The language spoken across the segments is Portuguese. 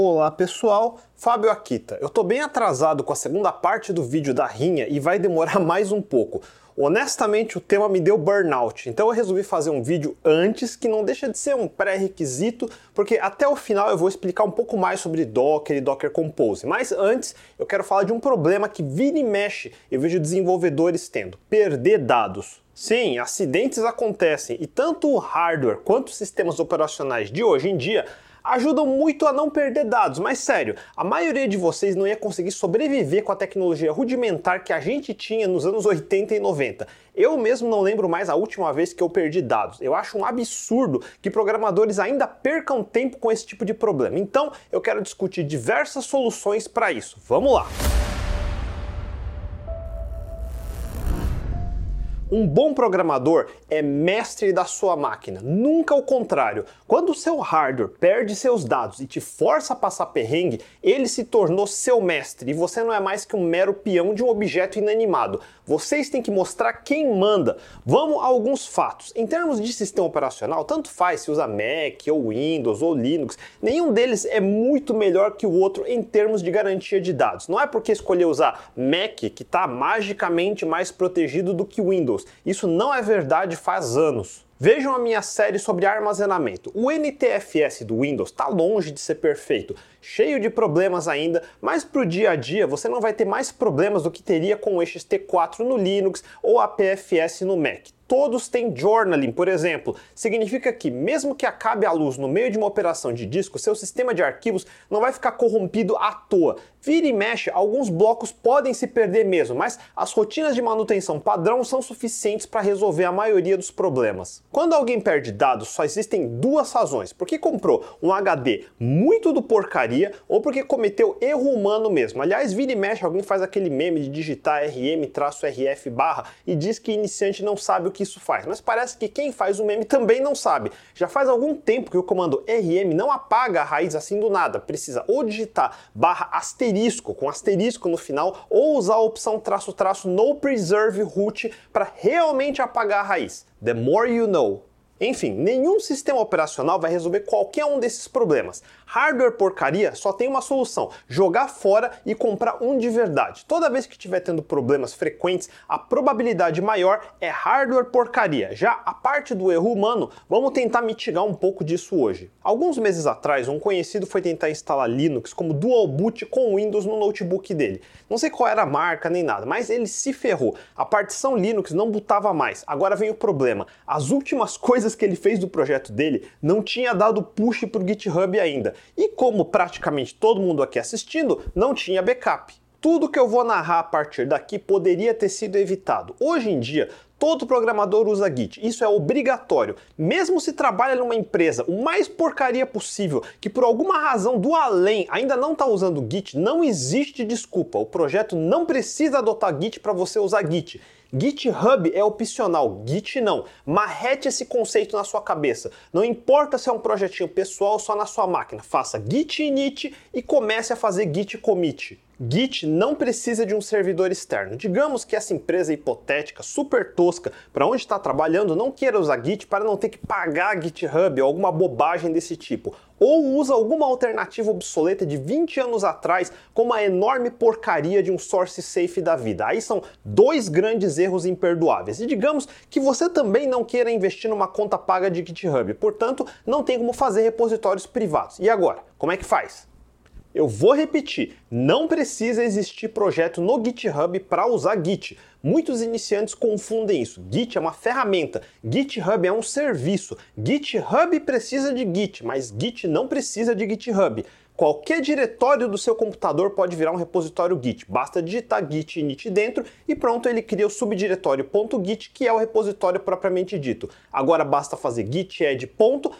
Olá pessoal, Fábio Akita. Eu tô bem atrasado com a segunda parte do vídeo da rinha e vai demorar mais um pouco. Honestamente, o tema me deu burnout, então eu resolvi fazer um vídeo antes, que não deixa de ser um pré-requisito, porque até o final eu vou explicar um pouco mais sobre Docker e Docker Compose. Mas antes, eu quero falar de um problema que vira e mexe eu vejo desenvolvedores tendo: perder dados. Sim, acidentes acontecem e tanto o hardware quanto os sistemas operacionais de hoje em dia ajudam muito a não perder dados, mas sério, a maioria de vocês não ia conseguir sobreviver com a tecnologia rudimentar que a gente tinha nos anos 80 e 90. Eu mesmo não lembro mais a última vez que eu perdi dados. Eu acho um absurdo que programadores ainda percam tempo com esse tipo de problema. Então, eu quero discutir diversas soluções para isso. Vamos lá! Um bom programador é mestre da sua máquina, nunca o contrário. Quando o seu hardware perde seus dados e te força a passar perrengue, ele se tornou seu mestre e você não é mais que um mero peão de um objeto inanimado. Vocês têm que mostrar quem manda. Vamos a alguns fatos. Em termos de sistema operacional, tanto faz se usa Mac ou Windows ou Linux, nenhum deles é muito melhor que o outro em termos de garantia de dados. Não é porque escolher usar Mac que está magicamente mais protegido do que Windows. Windows. Isso não é verdade faz anos. Vejam a minha série sobre armazenamento. O NTFS do Windows está longe de ser perfeito, cheio de problemas ainda, mas para o dia a dia você não vai ter mais problemas do que teria com o XT4 no Linux ou a PFS no Mac todos têm journaling, por exemplo. Significa que, mesmo que acabe a luz no meio de uma operação de disco, seu sistema de arquivos não vai ficar corrompido à toa. Vira e mexe, alguns blocos podem se perder mesmo, mas as rotinas de manutenção padrão são suficientes para resolver a maioria dos problemas. Quando alguém perde dados, só existem duas razões: porque comprou um HD muito do porcaria ou porque cometeu erro humano mesmo. Aliás, vira e mexe, alguém faz aquele meme de digitar rm-rf barra e diz que iniciante não sabe o que isso faz, mas parece que quem faz o meme também não sabe. Já faz algum tempo que o comando rm não apaga a raiz assim do nada, precisa ou digitar barra asterisco com asterisco no final ou usar a opção traço traço no preserve root para realmente apagar a raiz. The more you know. Enfim, nenhum sistema operacional vai resolver qualquer um desses problemas. Hardware porcaria só tem uma solução: jogar fora e comprar um de verdade. Toda vez que estiver tendo problemas frequentes, a probabilidade maior é hardware porcaria. Já a parte do erro humano, vamos tentar mitigar um pouco disso hoje. Alguns meses atrás, um conhecido foi tentar instalar Linux como dual boot com Windows no notebook dele. Não sei qual era a marca nem nada, mas ele se ferrou. A partição Linux não botava mais. Agora vem o problema: as últimas coisas coisas que ele fez do projeto dele não tinha dado push para o GitHub ainda. E como praticamente todo mundo aqui assistindo, não tinha backup. Tudo que eu vou narrar a partir daqui poderia ter sido evitado. Hoje em dia, todo programador usa Git. Isso é obrigatório. Mesmo se trabalha numa empresa o mais porcaria possível, que por alguma razão do além ainda não está usando Git, não existe desculpa. O projeto não precisa adotar Git para você usar Git. GitHub é opcional, Git não. Marrete esse conceito na sua cabeça. Não importa se é um projetinho pessoal só na sua máquina, faça git init e comece a fazer git commit. Git não precisa de um servidor externo. Digamos que essa empresa hipotética, super tosca, para onde está trabalhando, não queira usar Git para não ter que pagar GitHub ou alguma bobagem desse tipo. Ou usa alguma alternativa obsoleta de 20 anos atrás, como a enorme porcaria de um source safe da vida. Aí são dois grandes erros imperdoáveis. E digamos que você também não queira investir numa conta paga de GitHub, portanto, não tem como fazer repositórios privados. E agora? Como é que faz? Eu vou repetir, não precisa existir projeto no GitHub para usar Git. Muitos iniciantes confundem isso. Git é uma ferramenta, GitHub é um serviço. GitHub precisa de Git, mas Git não precisa de GitHub. Qualquer diretório do seu computador pode virar um repositório Git. Basta digitar git init dentro e pronto, ele cria o subdiretório .git, que é o repositório propriamente dito. Agora basta fazer git add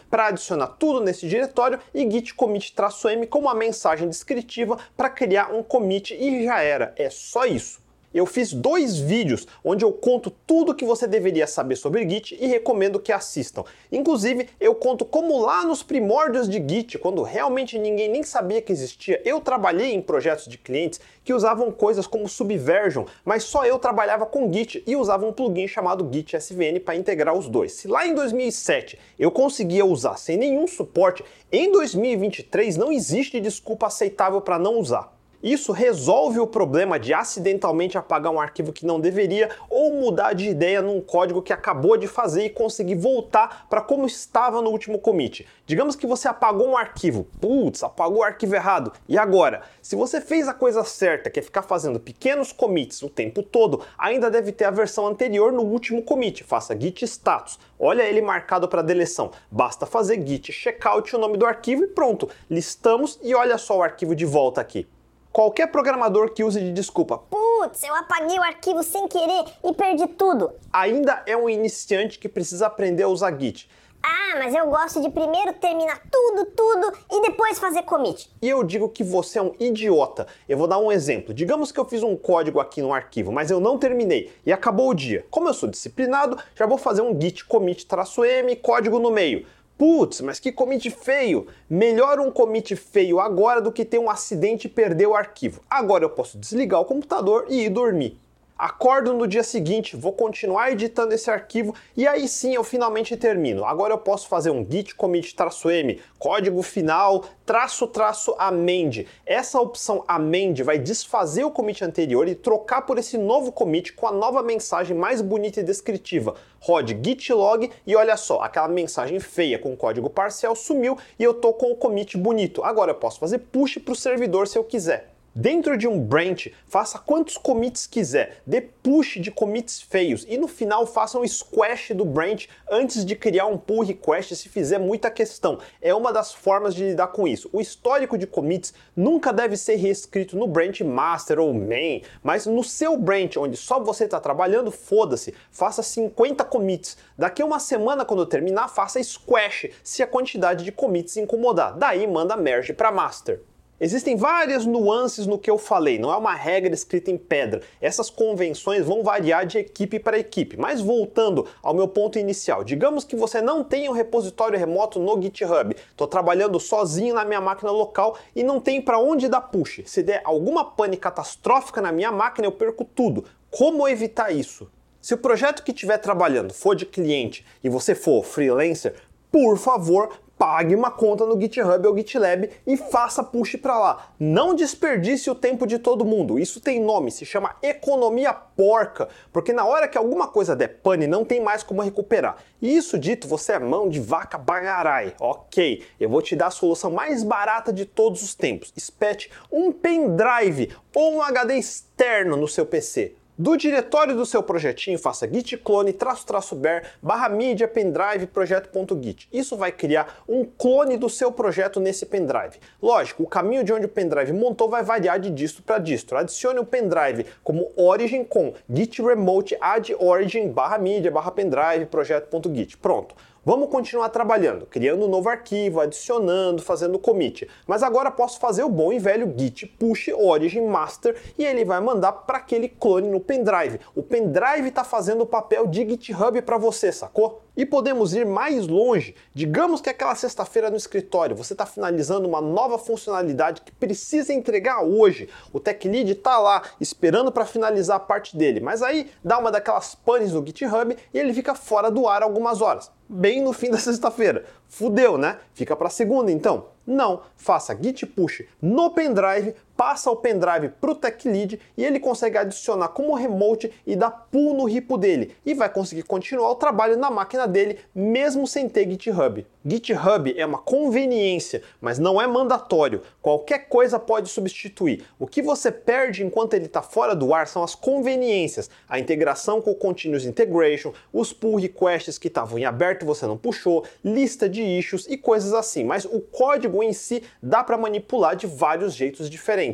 para adicionar tudo nesse diretório e git commit-m como uma mensagem descritiva para criar um commit e já era. É só isso. Eu fiz dois vídeos onde eu conto tudo que você deveria saber sobre Git e recomendo que assistam. Inclusive, eu conto como lá nos primórdios de Git, quando realmente ninguém nem sabia que existia, eu trabalhei em projetos de clientes que usavam coisas como Subversion, mas só eu trabalhava com Git e usava um plugin chamado Git SVN para integrar os dois. Se lá em 2007 eu conseguia usar sem nenhum suporte, em 2023 não existe desculpa aceitável para não usar. Isso resolve o problema de acidentalmente apagar um arquivo que não deveria ou mudar de ideia num código que acabou de fazer e conseguir voltar para como estava no último commit. Digamos que você apagou um arquivo, putz, apagou o arquivo errado. E agora? Se você fez a coisa certa, que é ficar fazendo pequenos commits o tempo todo, ainda deve ter a versão anterior no último commit. Faça git status. Olha ele marcado para deleção. Basta fazer git checkout o nome do arquivo e pronto. Listamos e olha só o arquivo de volta aqui. Qualquer programador que use de desculpa, putz, eu apaguei o arquivo sem querer e perdi tudo, ainda é um iniciante que precisa aprender a usar Git. Ah, mas eu gosto de primeiro terminar tudo, tudo e depois fazer commit. E eu digo que você é um idiota. Eu vou dar um exemplo. Digamos que eu fiz um código aqui no arquivo, mas eu não terminei e acabou o dia. Como eu sou disciplinado, já vou fazer um git commit-m, código no meio. Putz, mas que commit feio! Melhor um commit feio agora do que ter um acidente e perder o arquivo. Agora eu posso desligar o computador e ir dormir acordo no dia seguinte, vou continuar editando esse arquivo e aí sim eu finalmente termino. Agora eu posso fazer um git commit "-m", código final, traço traço amend. Essa opção amend vai desfazer o commit anterior e trocar por esse novo commit com a nova mensagem mais bonita e descritiva. Rode git log e olha só, aquela mensagem feia com código parcial sumiu e eu tô com o commit bonito. Agora eu posso fazer push para o servidor se eu quiser. Dentro de um branch, faça quantos commits quiser, dê push de commits feios e no final faça um squash do branch antes de criar um pull request se fizer muita questão. É uma das formas de lidar com isso. O histórico de commits nunca deve ser reescrito no branch master ou main, mas no seu branch, onde só você está trabalhando, foda-se, faça 50 commits. Daqui uma semana, quando terminar, faça squash se a quantidade de commits incomodar. Daí manda merge para master. Existem várias nuances no que eu falei, não é uma regra escrita em pedra. Essas convenções vão variar de equipe para equipe. Mas voltando ao meu ponto inicial, digamos que você não tenha um repositório remoto no GitHub. Estou trabalhando sozinho na minha máquina local e não tem para onde dar push. Se der alguma pane catastrófica na minha máquina, eu perco tudo. Como evitar isso? Se o projeto que estiver trabalhando for de cliente e você for freelancer, por favor, pague uma conta no GitHub ou GitLab e faça push para lá. Não desperdice o tempo de todo mundo. Isso tem nome, se chama economia porca, porque na hora que alguma coisa der pane, não tem mais como recuperar. E isso dito, você é mão de vaca bagarai. Ok, eu vou te dar a solução mais barata de todos os tempos. Espete um pendrive ou um HD externo no seu PC. Do diretório do seu projetinho, faça git clone traço traço bear barra mídia pendrive projeto.git. Isso vai criar um clone do seu projeto nesse pendrive. Lógico, o caminho de onde o pendrive montou vai variar de distro para distro. Adicione o pendrive como origin com git remote add origin barra mídia barra pendrive projeto.git. Pronto. Vamos continuar trabalhando, criando um novo arquivo, adicionando, fazendo commit. Mas agora posso fazer o bom e velho git push origin master e ele vai mandar para aquele clone no pendrive. O pendrive está fazendo o papel de GitHub para você, sacou? E podemos ir mais longe. Digamos que aquela sexta-feira no escritório você está finalizando uma nova funcionalidade que precisa entregar hoje. O tech lead está lá esperando para finalizar a parte dele, mas aí dá uma daquelas panes no GitHub e ele fica fora do ar algumas horas, bem no fim da sexta-feira. Fudeu, né? Fica para segunda então. Não, faça git push no pendrive, passa o pendrive para o tech lead e ele consegue adicionar como remote e dar pull no repo dele e vai conseguir continuar o trabalho na máquina dele mesmo sem ter GitHub. GitHub é uma conveniência, mas não é mandatório. Qualquer coisa pode substituir. O que você perde enquanto ele está fora do ar são as conveniências, a integração com o Continuous Integration, os pull requests que estavam em aberto e você não puxou, lista de issues e coisas assim. Mas o código em si dá para manipular de vários jeitos diferentes.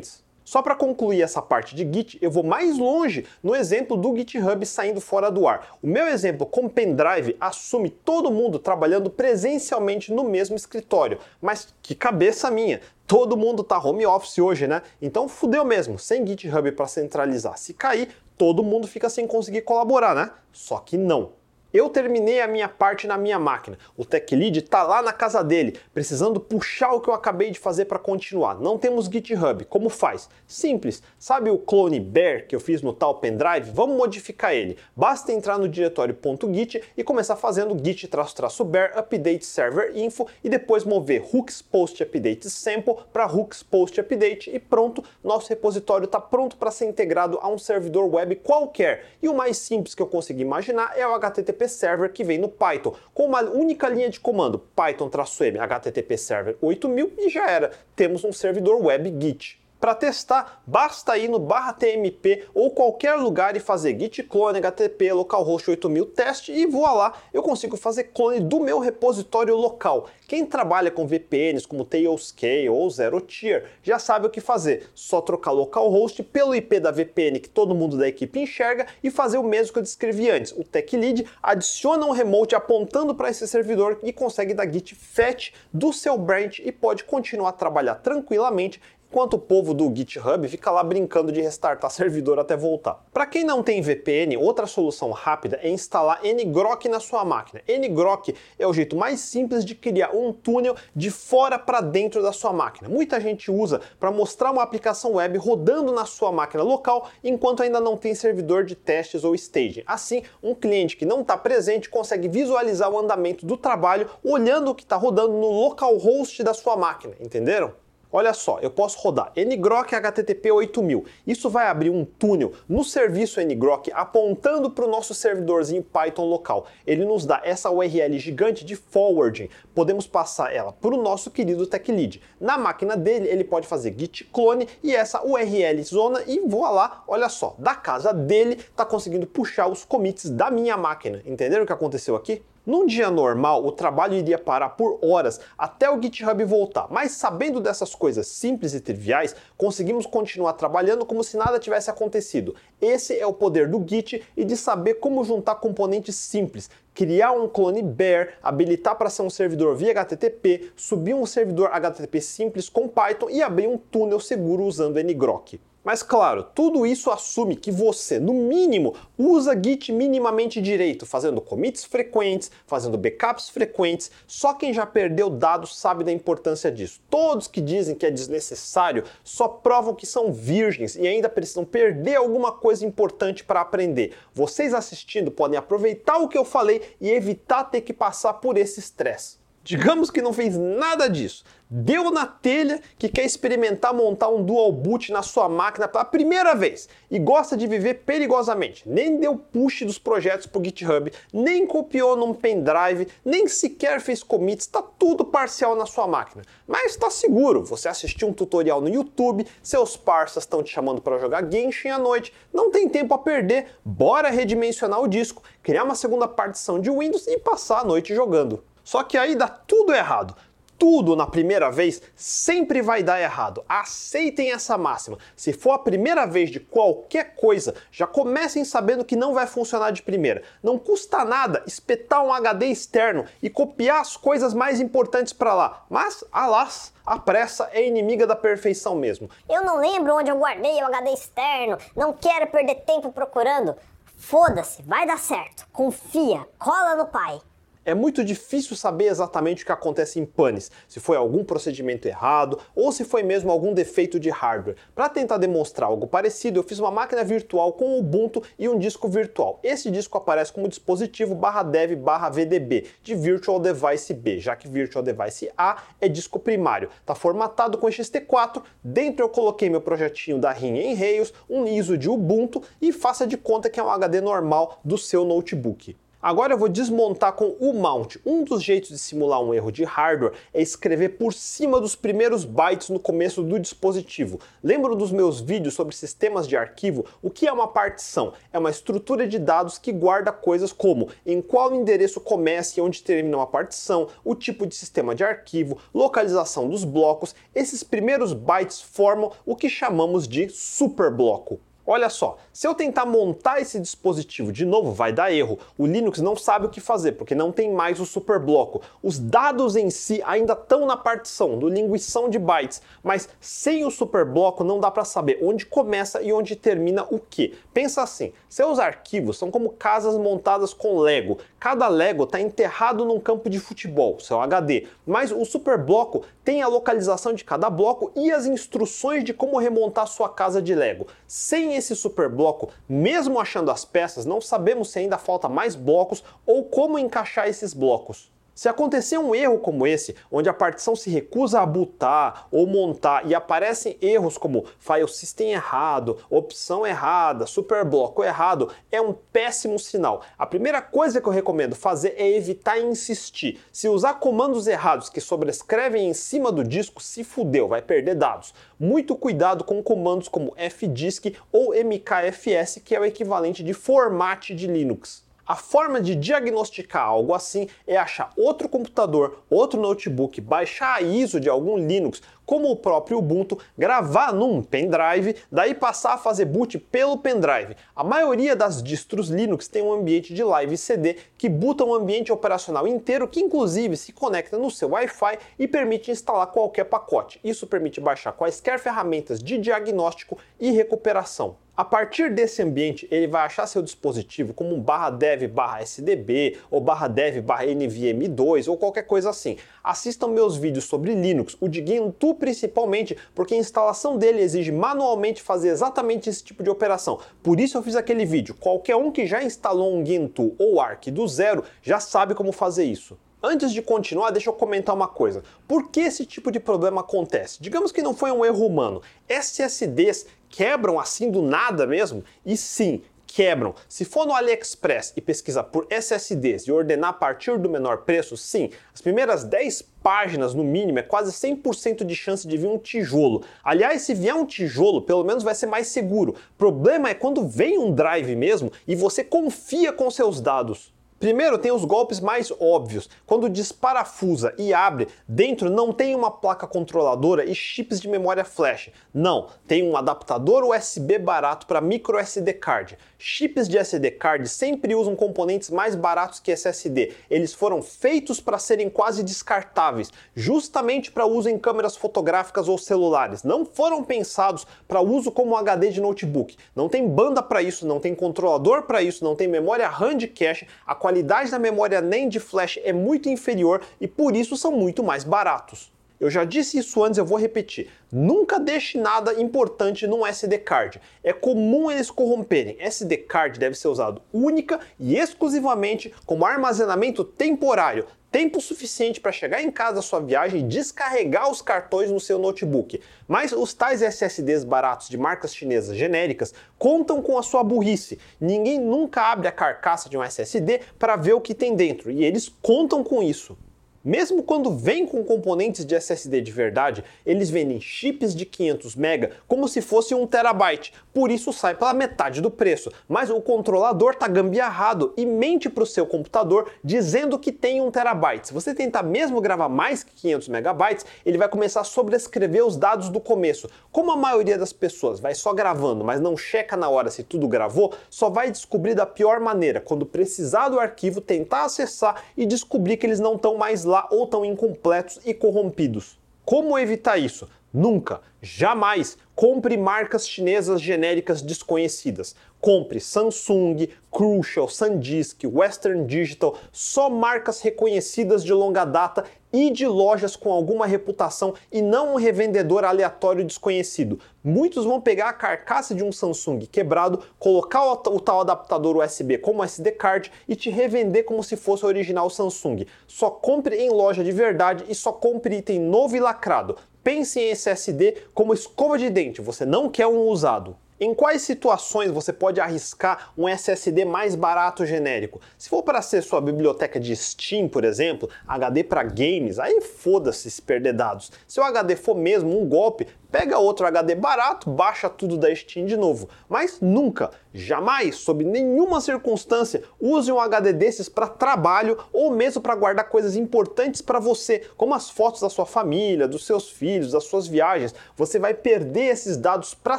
Só para concluir essa parte de Git, eu vou mais longe no exemplo do GitHub saindo fora do ar. O meu exemplo com pendrive assume todo mundo trabalhando presencialmente no mesmo escritório. Mas que cabeça minha! Todo mundo tá home office hoje, né? Então fudeu mesmo, sem GitHub para centralizar. Se cair, todo mundo fica sem conseguir colaborar, né? Só que não. Eu terminei a minha parte na minha máquina. O Tech Lead está lá na casa dele, precisando puxar o que eu acabei de fazer para continuar. Não temos GitHub. Como faz? Simples. Sabe o clone bear que eu fiz no tal pendrive? Vamos modificar ele. Basta entrar no diretório .git e começar fazendo git-bear update server info e depois mover hooks post update sample para hooks post update e pronto, nosso repositório está pronto para ser integrado a um servidor web qualquer. E o mais simples que eu consegui imaginar é o HTTP server que vem no Python, com uma única linha de comando, python-m http server 8000 e já era. Temos um servidor web Git. Para testar, basta ir no barra tmp ou qualquer lugar e fazer git clone http localhost 8000 teste e voa lá, eu consigo fazer clone do meu repositório local. Quem trabalha com VPNs como Tailscale ou Zero Tier já sabe o que fazer. Só trocar localhost pelo IP da VPN que todo mundo da equipe enxerga e fazer o mesmo que eu descrevi antes. O Tech Lead adiciona um remote apontando para esse servidor e consegue dar git fetch do seu branch e pode continuar a trabalhar tranquilamente enquanto o povo do GitHub fica lá brincando de restartar servidor até voltar. Para quem não tem VPN, outra solução rápida é instalar ngrok na sua máquina. ngrok é o jeito mais simples de criar um túnel de fora para dentro da sua máquina. Muita gente usa para mostrar uma aplicação web rodando na sua máquina local enquanto ainda não tem servidor de testes ou staging. Assim, um cliente que não está presente consegue visualizar o andamento do trabalho olhando o que está rodando no localhost da sua máquina, entenderam? Olha só, eu posso rodar ngrok http 8000. Isso vai abrir um túnel no serviço ngrok apontando para o nosso servidorzinho Python local. Ele nos dá essa URL gigante de forwarding. Podemos passar ela para o nosso querido tech lead. Na máquina dele, ele pode fazer git clone e essa URL zona e voa lá, olha só, da casa dele está conseguindo puxar os commits da minha máquina. Entenderam o que aconteceu aqui? Num dia normal, o trabalho iria parar por horas até o GitHub voltar, mas sabendo dessas coisas simples e triviais, conseguimos continuar trabalhando como se nada tivesse acontecido. Esse é o poder do Git e de saber como juntar componentes simples, criar um clone bear, habilitar para ser um servidor via HTTP, subir um servidor HTTP simples com Python e abrir um túnel seguro usando ngrok. Mas claro, tudo isso assume que você, no mínimo, usa Git minimamente direito, fazendo commits frequentes, fazendo backups frequentes. Só quem já perdeu dados sabe da importância disso. Todos que dizem que é desnecessário só provam que são virgens e ainda precisam perder alguma coisa importante para aprender. Vocês assistindo podem aproveitar o que eu falei e evitar ter que passar por esse estresse. Digamos que não fez nada disso. Deu na telha que quer experimentar montar um dual boot na sua máquina pela primeira vez e gosta de viver perigosamente. Nem deu push dos projetos para o GitHub, nem copiou num pendrive, nem sequer fez commits, está tudo parcial na sua máquina. Mas está seguro, você assistiu um tutorial no YouTube, seus parceiros estão te chamando para jogar Genshin à noite, não tem tempo a perder, bora redimensionar o disco, criar uma segunda partição de Windows e passar a noite jogando. Só que aí dá tudo errado. Tudo na primeira vez sempre vai dar errado. Aceitem essa máxima. Se for a primeira vez de qualquer coisa, já comecem sabendo que não vai funcionar de primeira. Não custa nada espetar um HD externo e copiar as coisas mais importantes para lá. Mas, alas, a pressa é inimiga da perfeição mesmo. Eu não lembro onde eu guardei o HD externo. Não quero perder tempo procurando. Foda-se, vai dar certo. Confia, cola no pai. É muito difícil saber exatamente o que acontece em panes, se foi algum procedimento errado ou se foi mesmo algum defeito de hardware. Para tentar demonstrar algo parecido, eu fiz uma máquina virtual com Ubuntu e um disco virtual. Esse disco aparece como dispositivo dev VDB de Virtual Device B, já que Virtual Device A é disco primário. Está formatado com XT4, dentro eu coloquei meu projetinho da RIM em Rails, um ISO de Ubuntu e faça de conta que é um HD normal do seu notebook. Agora eu vou desmontar com o mount. Um dos jeitos de simular um erro de hardware é escrever por cima dos primeiros bytes no começo do dispositivo. Lembram dos meus vídeos sobre sistemas de arquivo? O que é uma partição? É uma estrutura de dados que guarda coisas como em qual endereço começa e onde termina uma partição, o tipo de sistema de arquivo, localização dos blocos. Esses primeiros bytes formam o que chamamos de superbloco. Olha só, se eu tentar montar esse dispositivo de novo, vai dar erro. O Linux não sabe o que fazer, porque não tem mais o superbloco. Os dados em si ainda estão na partição do linguição de bytes, mas sem o superbloco não dá para saber onde começa e onde termina o que. Pensa assim, seus arquivos são como casas montadas com Lego. Cada Lego está enterrado num campo de futebol, seu HD, mas o superbloco tem a localização de cada bloco e as instruções de como remontar sua casa de Lego. Sem esse superbloco, mesmo achando as peças, não sabemos se ainda falta mais blocos ou como encaixar esses blocos. Se acontecer um erro como esse, onde a partição se recusa a botar ou montar e aparecem erros como file system errado, opção errada, superbloco errado, é um péssimo sinal. A primeira coisa que eu recomendo fazer é evitar insistir. Se usar comandos errados que sobrescrevem em cima do disco, se fudeu, vai perder dados. Muito cuidado com comandos como fdisk ou mkfs, que é o equivalente de format de Linux. A forma de diagnosticar algo assim é achar outro computador, outro notebook, baixar a ISO de algum Linux, como o próprio Ubuntu, gravar num pendrive, daí passar a fazer boot pelo pendrive. A maioria das distros Linux tem um ambiente de live CD que boota um ambiente operacional inteiro que inclusive se conecta no seu Wi-Fi e permite instalar qualquer pacote. Isso permite baixar quaisquer ferramentas de diagnóstico e recuperação. A partir desse ambiente, ele vai achar seu dispositivo como um barra dev barra SDB ou barra dev barra NVMe2 ou qualquer coisa assim. Assistam meus vídeos sobre Linux, o de Gentoo principalmente, porque a instalação dele exige manualmente fazer exatamente esse tipo de operação. Por isso eu fiz aquele vídeo. Qualquer um que já instalou um Gentoo ou Arc do zero já sabe como fazer isso. Antes de continuar, deixa eu comentar uma coisa. Por que esse tipo de problema acontece? Digamos que não foi um erro humano. SSDs quebram assim do nada mesmo? E sim, quebram. Se for no AliExpress e pesquisar por SSDs e ordenar a partir do menor preço, sim, as primeiras 10 páginas no mínimo é quase 100% de chance de vir um tijolo. Aliás, se vier um tijolo, pelo menos vai ser mais seguro. Problema é quando vem um drive mesmo e você confia com seus dados. Primeiro tem os golpes mais óbvios. Quando desparafusa e abre, dentro não tem uma placa controladora e chips de memória flash. Não, tem um adaptador USB barato para micro SD card. Chips de SD card sempre usam componentes mais baratos que SSD. Eles foram feitos para serem quase descartáveis, justamente para uso em câmeras fotográficas ou celulares. Não foram pensados para uso como HD de notebook. Não tem banda para isso, não tem controlador para isso, não tem memória RAM de cache. A da memória nem de flash é muito inferior e por isso são muito mais baratos. Eu já disse isso antes, eu vou repetir. Nunca deixe nada importante num SD card. É comum eles corromperem. SD card deve ser usado única e exclusivamente como armazenamento temporário, tempo suficiente para chegar em casa da sua viagem e descarregar os cartões no seu notebook. Mas os tais SSDs baratos de marcas chinesas genéricas contam com a sua burrice. Ninguém nunca abre a carcaça de um SSD para ver o que tem dentro e eles contam com isso. Mesmo quando vem com componentes de SSD de verdade, eles vendem chips de 500 MB como se fosse 1 terabyte, por isso sai pela metade do preço. Mas o controlador está gambiarrado e mente para o seu computador dizendo que tem 1 terabyte. Se você tentar mesmo gravar mais que 500 megabytes, ele vai começar a sobrescrever os dados do começo. Como a maioria das pessoas vai só gravando, mas não checa na hora se tudo gravou, só vai descobrir da pior maneira, quando precisar do arquivo, tentar acessar e descobrir que eles não estão mais lá lá ou estão incompletos e corrompidos. Como evitar isso? Nunca, jamais compre marcas chinesas genéricas desconhecidas. Compre Samsung, Crucial, SanDisk, Western Digital, só marcas reconhecidas de longa data e de lojas com alguma reputação e não um revendedor aleatório desconhecido. Muitos vão pegar a carcaça de um Samsung quebrado, colocar o, tal adaptador USB como SD card e te revender como se fosse o original Samsung. Só compre em loja de verdade e só compre item novo e lacrado. Pense em SSD como escova de dente, você não quer um usado. Em quais situações você pode arriscar um SSD mais barato genérico? Se for para ser sua biblioteca de Steam, por exemplo, HD para games, aí foda-se se perder dados. Se o HD for mesmo um golpe, pega outro HD barato, baixa tudo da Steam de novo. Mas nunca, jamais, sob nenhuma circunstância, use um HD desses para trabalho ou mesmo para guardar coisas importantes para você, como as fotos da sua família, dos seus filhos, das suas viagens. Você vai perder esses dados para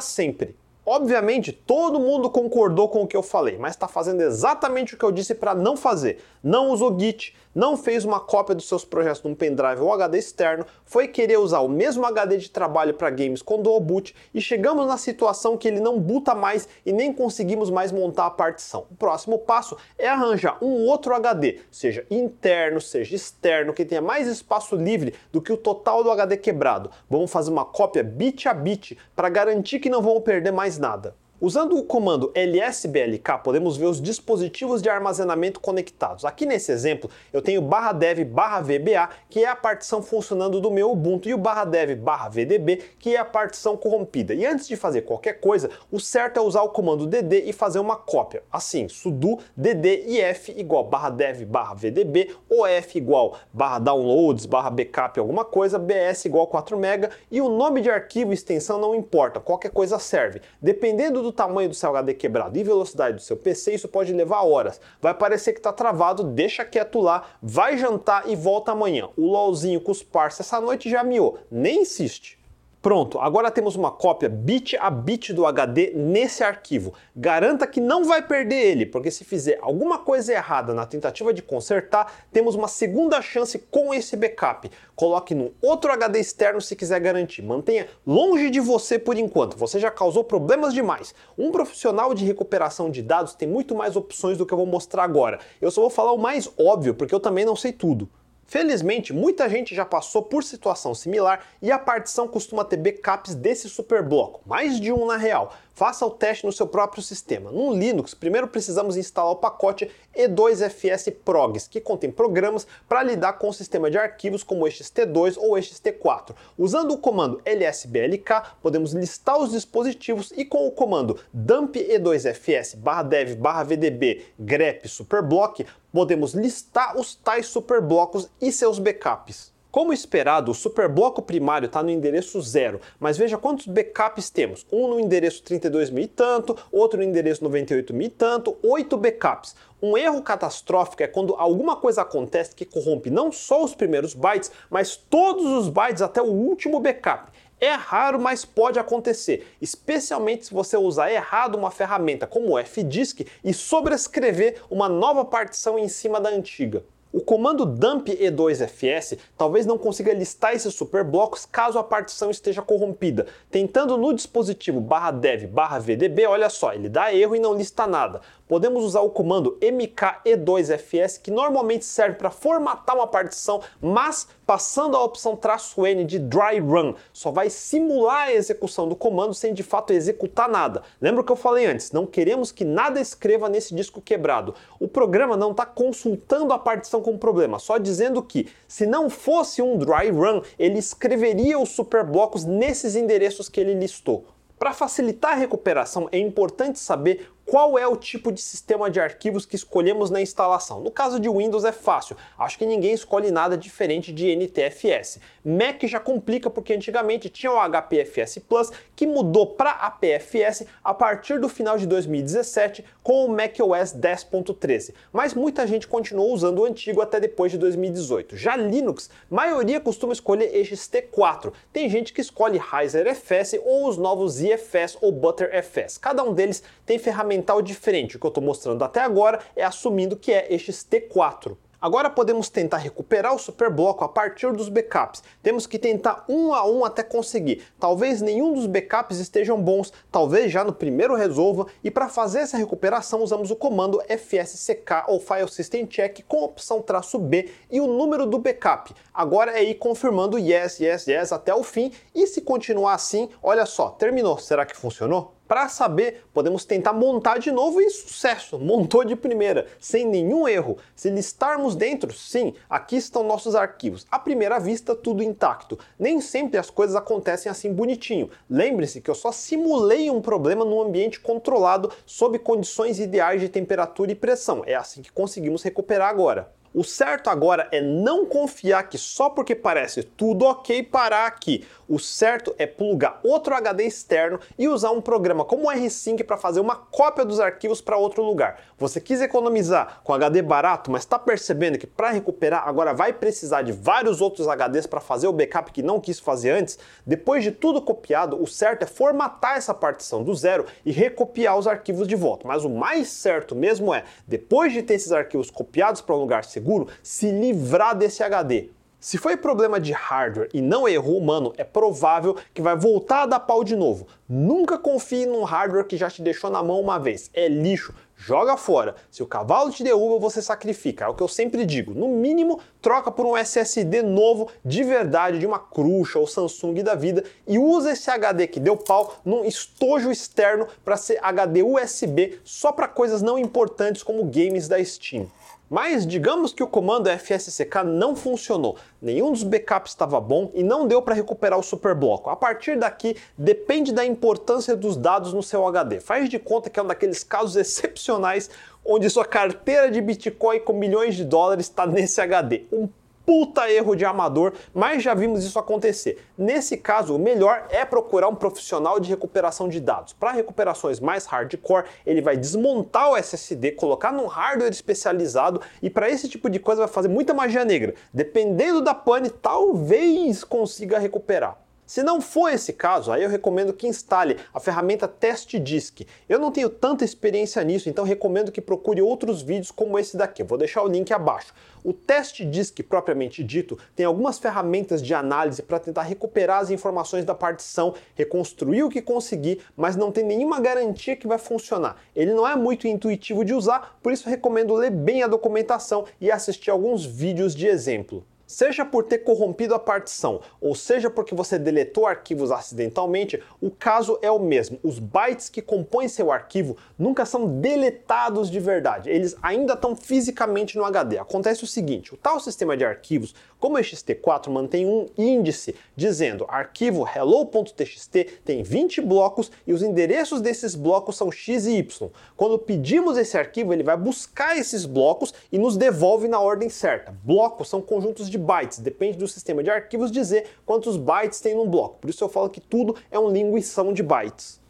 sempre. Obviamente, todo mundo concordou com o que eu falei, mas está fazendo exatamente o que eu disse para não fazer. Não usou Git, não fez uma cópia dos seus projetos num pendrive ou HD externo, foi querer usar o mesmo HD de trabalho para games com dual boot e chegamos na situação que ele não buta mais e nem conseguimos mais montar a partição. O próximo passo é arranjar um outro HD, seja interno, seja externo, que tenha mais espaço livre do que o total do HD quebrado. Vamos fazer uma cópia bit a bit para garantir que não vamos perder mais nada. Usando o comando lsblk, podemos ver os dispositivos de armazenamento conectados. Aqui nesse exemplo, eu tenho barra dev barra VBA, que é a partição funcionando do meu Ubuntu, e o barra dev barra VDB, que é a partição corrompida. E antes de fazer qualquer coisa, o certo é usar o comando dd e fazer uma cópia. Assim, sudo dd e f igual barra dev barra VDB, ou f igual barra downloads barra backup alguma coisa, bs igual 4 MB, e o nome de arquivo e extensão não importa, qualquer coisa serve. Dependendo do do tamanho do seu HD quebrado e velocidade do seu PC, isso pode levar horas. Vai parecer que está travado, deixa quieto lá, vai jantar e volta amanhã. O LOLzinho com os parceiros essa noite já miou, nem insiste. Pronto, agora temos uma cópia bit a bit do HD nesse arquivo. Garanta que não vai perder ele, porque se fizer alguma coisa errada na tentativa de consertar, temos uma segunda chance com esse backup. Coloque num outro HD externo se quiser garantir. Mantenha longe de você por enquanto, você já causou problemas demais. Um profissional de recuperação de dados tem muito mais opções do que eu vou mostrar agora. Eu só vou falar o mais óbvio, porque eu também não sei tudo. Felizmente, muita gente já passou por situação similar e a partição costuma ter backups desse superbloco, mais de um na real. Faça o teste no seu próprio sistema. No Linux, primeiro precisamos instalar o pacote E2FS Progs, que contém programas para lidar com o sistema de arquivos como ext2 ou ext4. Usando o comando lsblk, podemos listar os dispositivos e com o comando dump e2fs dev vdb grep superblock, podemos listar os tais superblocos e seus backups. Como esperado, o superbloco primário está no endereço zero, mas veja quantos backups temos. Um no endereço 32 mil e tanto, outro no endereço 98 mil e tanto, oito backups. Um erro catastrófico é quando alguma coisa acontece que corrompe não só os primeiros bytes, mas todos os bytes até o último backup. É raro, mas pode acontecer, especialmente se você usar errado uma ferramenta como o fdisk e sobrescrever uma nova partição em cima da antiga. O comando dump e2fs talvez não consiga listar esses superblocos caso a partição esteja corrompida. Tentando no dispositivo dev vdb, olha só, ele dá erro e não lista nada podemos usar o comando mke2fs, que normalmente serve para formatar uma partição, mas passando a opção "-n de dry run, só vai simular a execução do comando sem de fato executar nada. Lembra o que eu falei antes? Não queremos que nada escreva nesse disco quebrado. O programa não está consultando a partição com problema, só dizendo que se não fosse um dry run, ele escreveria os superblocos nesses endereços que ele listou. Para facilitar a recuperação, é importante saber qual é o tipo de sistema de arquivos que escolhemos na instalação. No caso de Windows é fácil, acho que ninguém escolhe nada diferente de NTFS. Mac já complica porque antigamente tinha o HPFS Plus que mudou para APFS a partir do final de 2017 com o macOS 10.13, mas muita gente continuou usando o antigo até depois de 2018. Já Linux, maioria costuma escolher XT4. Tem gente que escolhe Riser FS ou os novos ZFS ou ButterFS. Cada um deles tem ferramentas fundamental diferente. O que eu estou mostrando até agora é assumindo que é este T4. Agora podemos tentar recuperar o superbloco a partir dos backups. Temos que tentar um a um até conseguir. Talvez nenhum dos backups estejam bons, talvez já no primeiro resolva, e para fazer essa recuperação usamos o comando fsck ou file system check com a opção traço "-b e o número do backup. Agora é ir confirmando yes, yes, yes até o fim, e se continuar assim, olha só, terminou. Será que funcionou? Para saber, podemos tentar montar de novo e sucesso, montou de primeira, sem nenhum erro. Se listarmos dentro, sim, aqui estão nossos arquivos. À primeira vista, tudo intacto. Nem sempre as coisas acontecem assim bonitinho. Lembre-se que eu só simulei um problema num ambiente controlado sob condições ideais de temperatura e pressão. É assim que conseguimos recuperar agora. O certo agora é não confiar que só porque parece tudo ok parar aqui. O certo é plugar outro HD externo e usar um programa como o R-Sync para fazer uma cópia dos arquivos para outro lugar. Você quis economizar com HD barato, mas está percebendo que para recuperar agora vai precisar de vários outros HDs para fazer o backup que não quis fazer antes? Depois de tudo copiado, o certo é formatar essa partição do zero e recopiar os arquivos de volta. Mas o mais certo mesmo é, depois de ter esses arquivos copiados para um lugar seguro, se livrar desse HD. Se foi problema de hardware e não erro humano, é provável que vai voltar a dar pau de novo. Nunca confie num hardware que já te deixou na mão uma vez. É lixo, joga fora. Se o cavalo te derruba, você sacrifica. É o que eu sempre digo. No mínimo, troca por um SSD novo de verdade, de uma Cruxa ou Samsung da vida e usa esse HD que deu pau num estojo externo para ser HD USB só para coisas não importantes como games da Steam. Mas digamos que o comando FSCK não funcionou, nenhum dos backups estava bom e não deu para recuperar o superbloco. A partir daqui, depende da importância dos dados no seu HD. Faz de conta que é um daqueles casos excepcionais onde sua carteira de Bitcoin com milhões de dólares está nesse HD. Um puta erro de amador, mas já vimos isso acontecer. Nesse caso, o melhor é procurar um profissional de recuperação de dados. Para recuperações mais hardcore, ele vai desmontar o SSD, colocar num hardware especializado e para esse tipo de coisa vai fazer muita magia negra. Dependendo da pane, talvez consiga recuperar. Se não for esse caso, aí eu recomendo que instale a ferramenta Test Disk. Eu não tenho tanta experiência nisso, então recomendo que procure outros vídeos como esse daqui. Vou deixar o link abaixo. O Test Disk propriamente dito tem algumas ferramentas de análise para tentar recuperar as informações da partição, reconstruir o que conseguir, mas não tem nenhuma garantia que vai funcionar. Ele não é muito intuitivo de usar, por isso recomendo ler bem a documentação e assistir alguns vídeos de exemplo. Seja por ter corrompido a partição, ou seja porque você deletou arquivos acidentalmente, o caso é o mesmo. Os bytes que compõem seu arquivo nunca são deletados de verdade, eles ainda estão fisicamente no HD. Acontece o seguinte: o tal sistema de arquivos, como o ext4, mantém um índice dizendo arquivo hello.txt tem 20 blocos e os endereços desses blocos são x e y. Quando pedimos esse arquivo, ele vai buscar esses blocos e nos devolve na ordem certa. Blocos são conjuntos de de bytes, depende do sistema de arquivos dizer quantos bytes tem num bloco. Por isso eu falo que tudo é um linguição de bytes.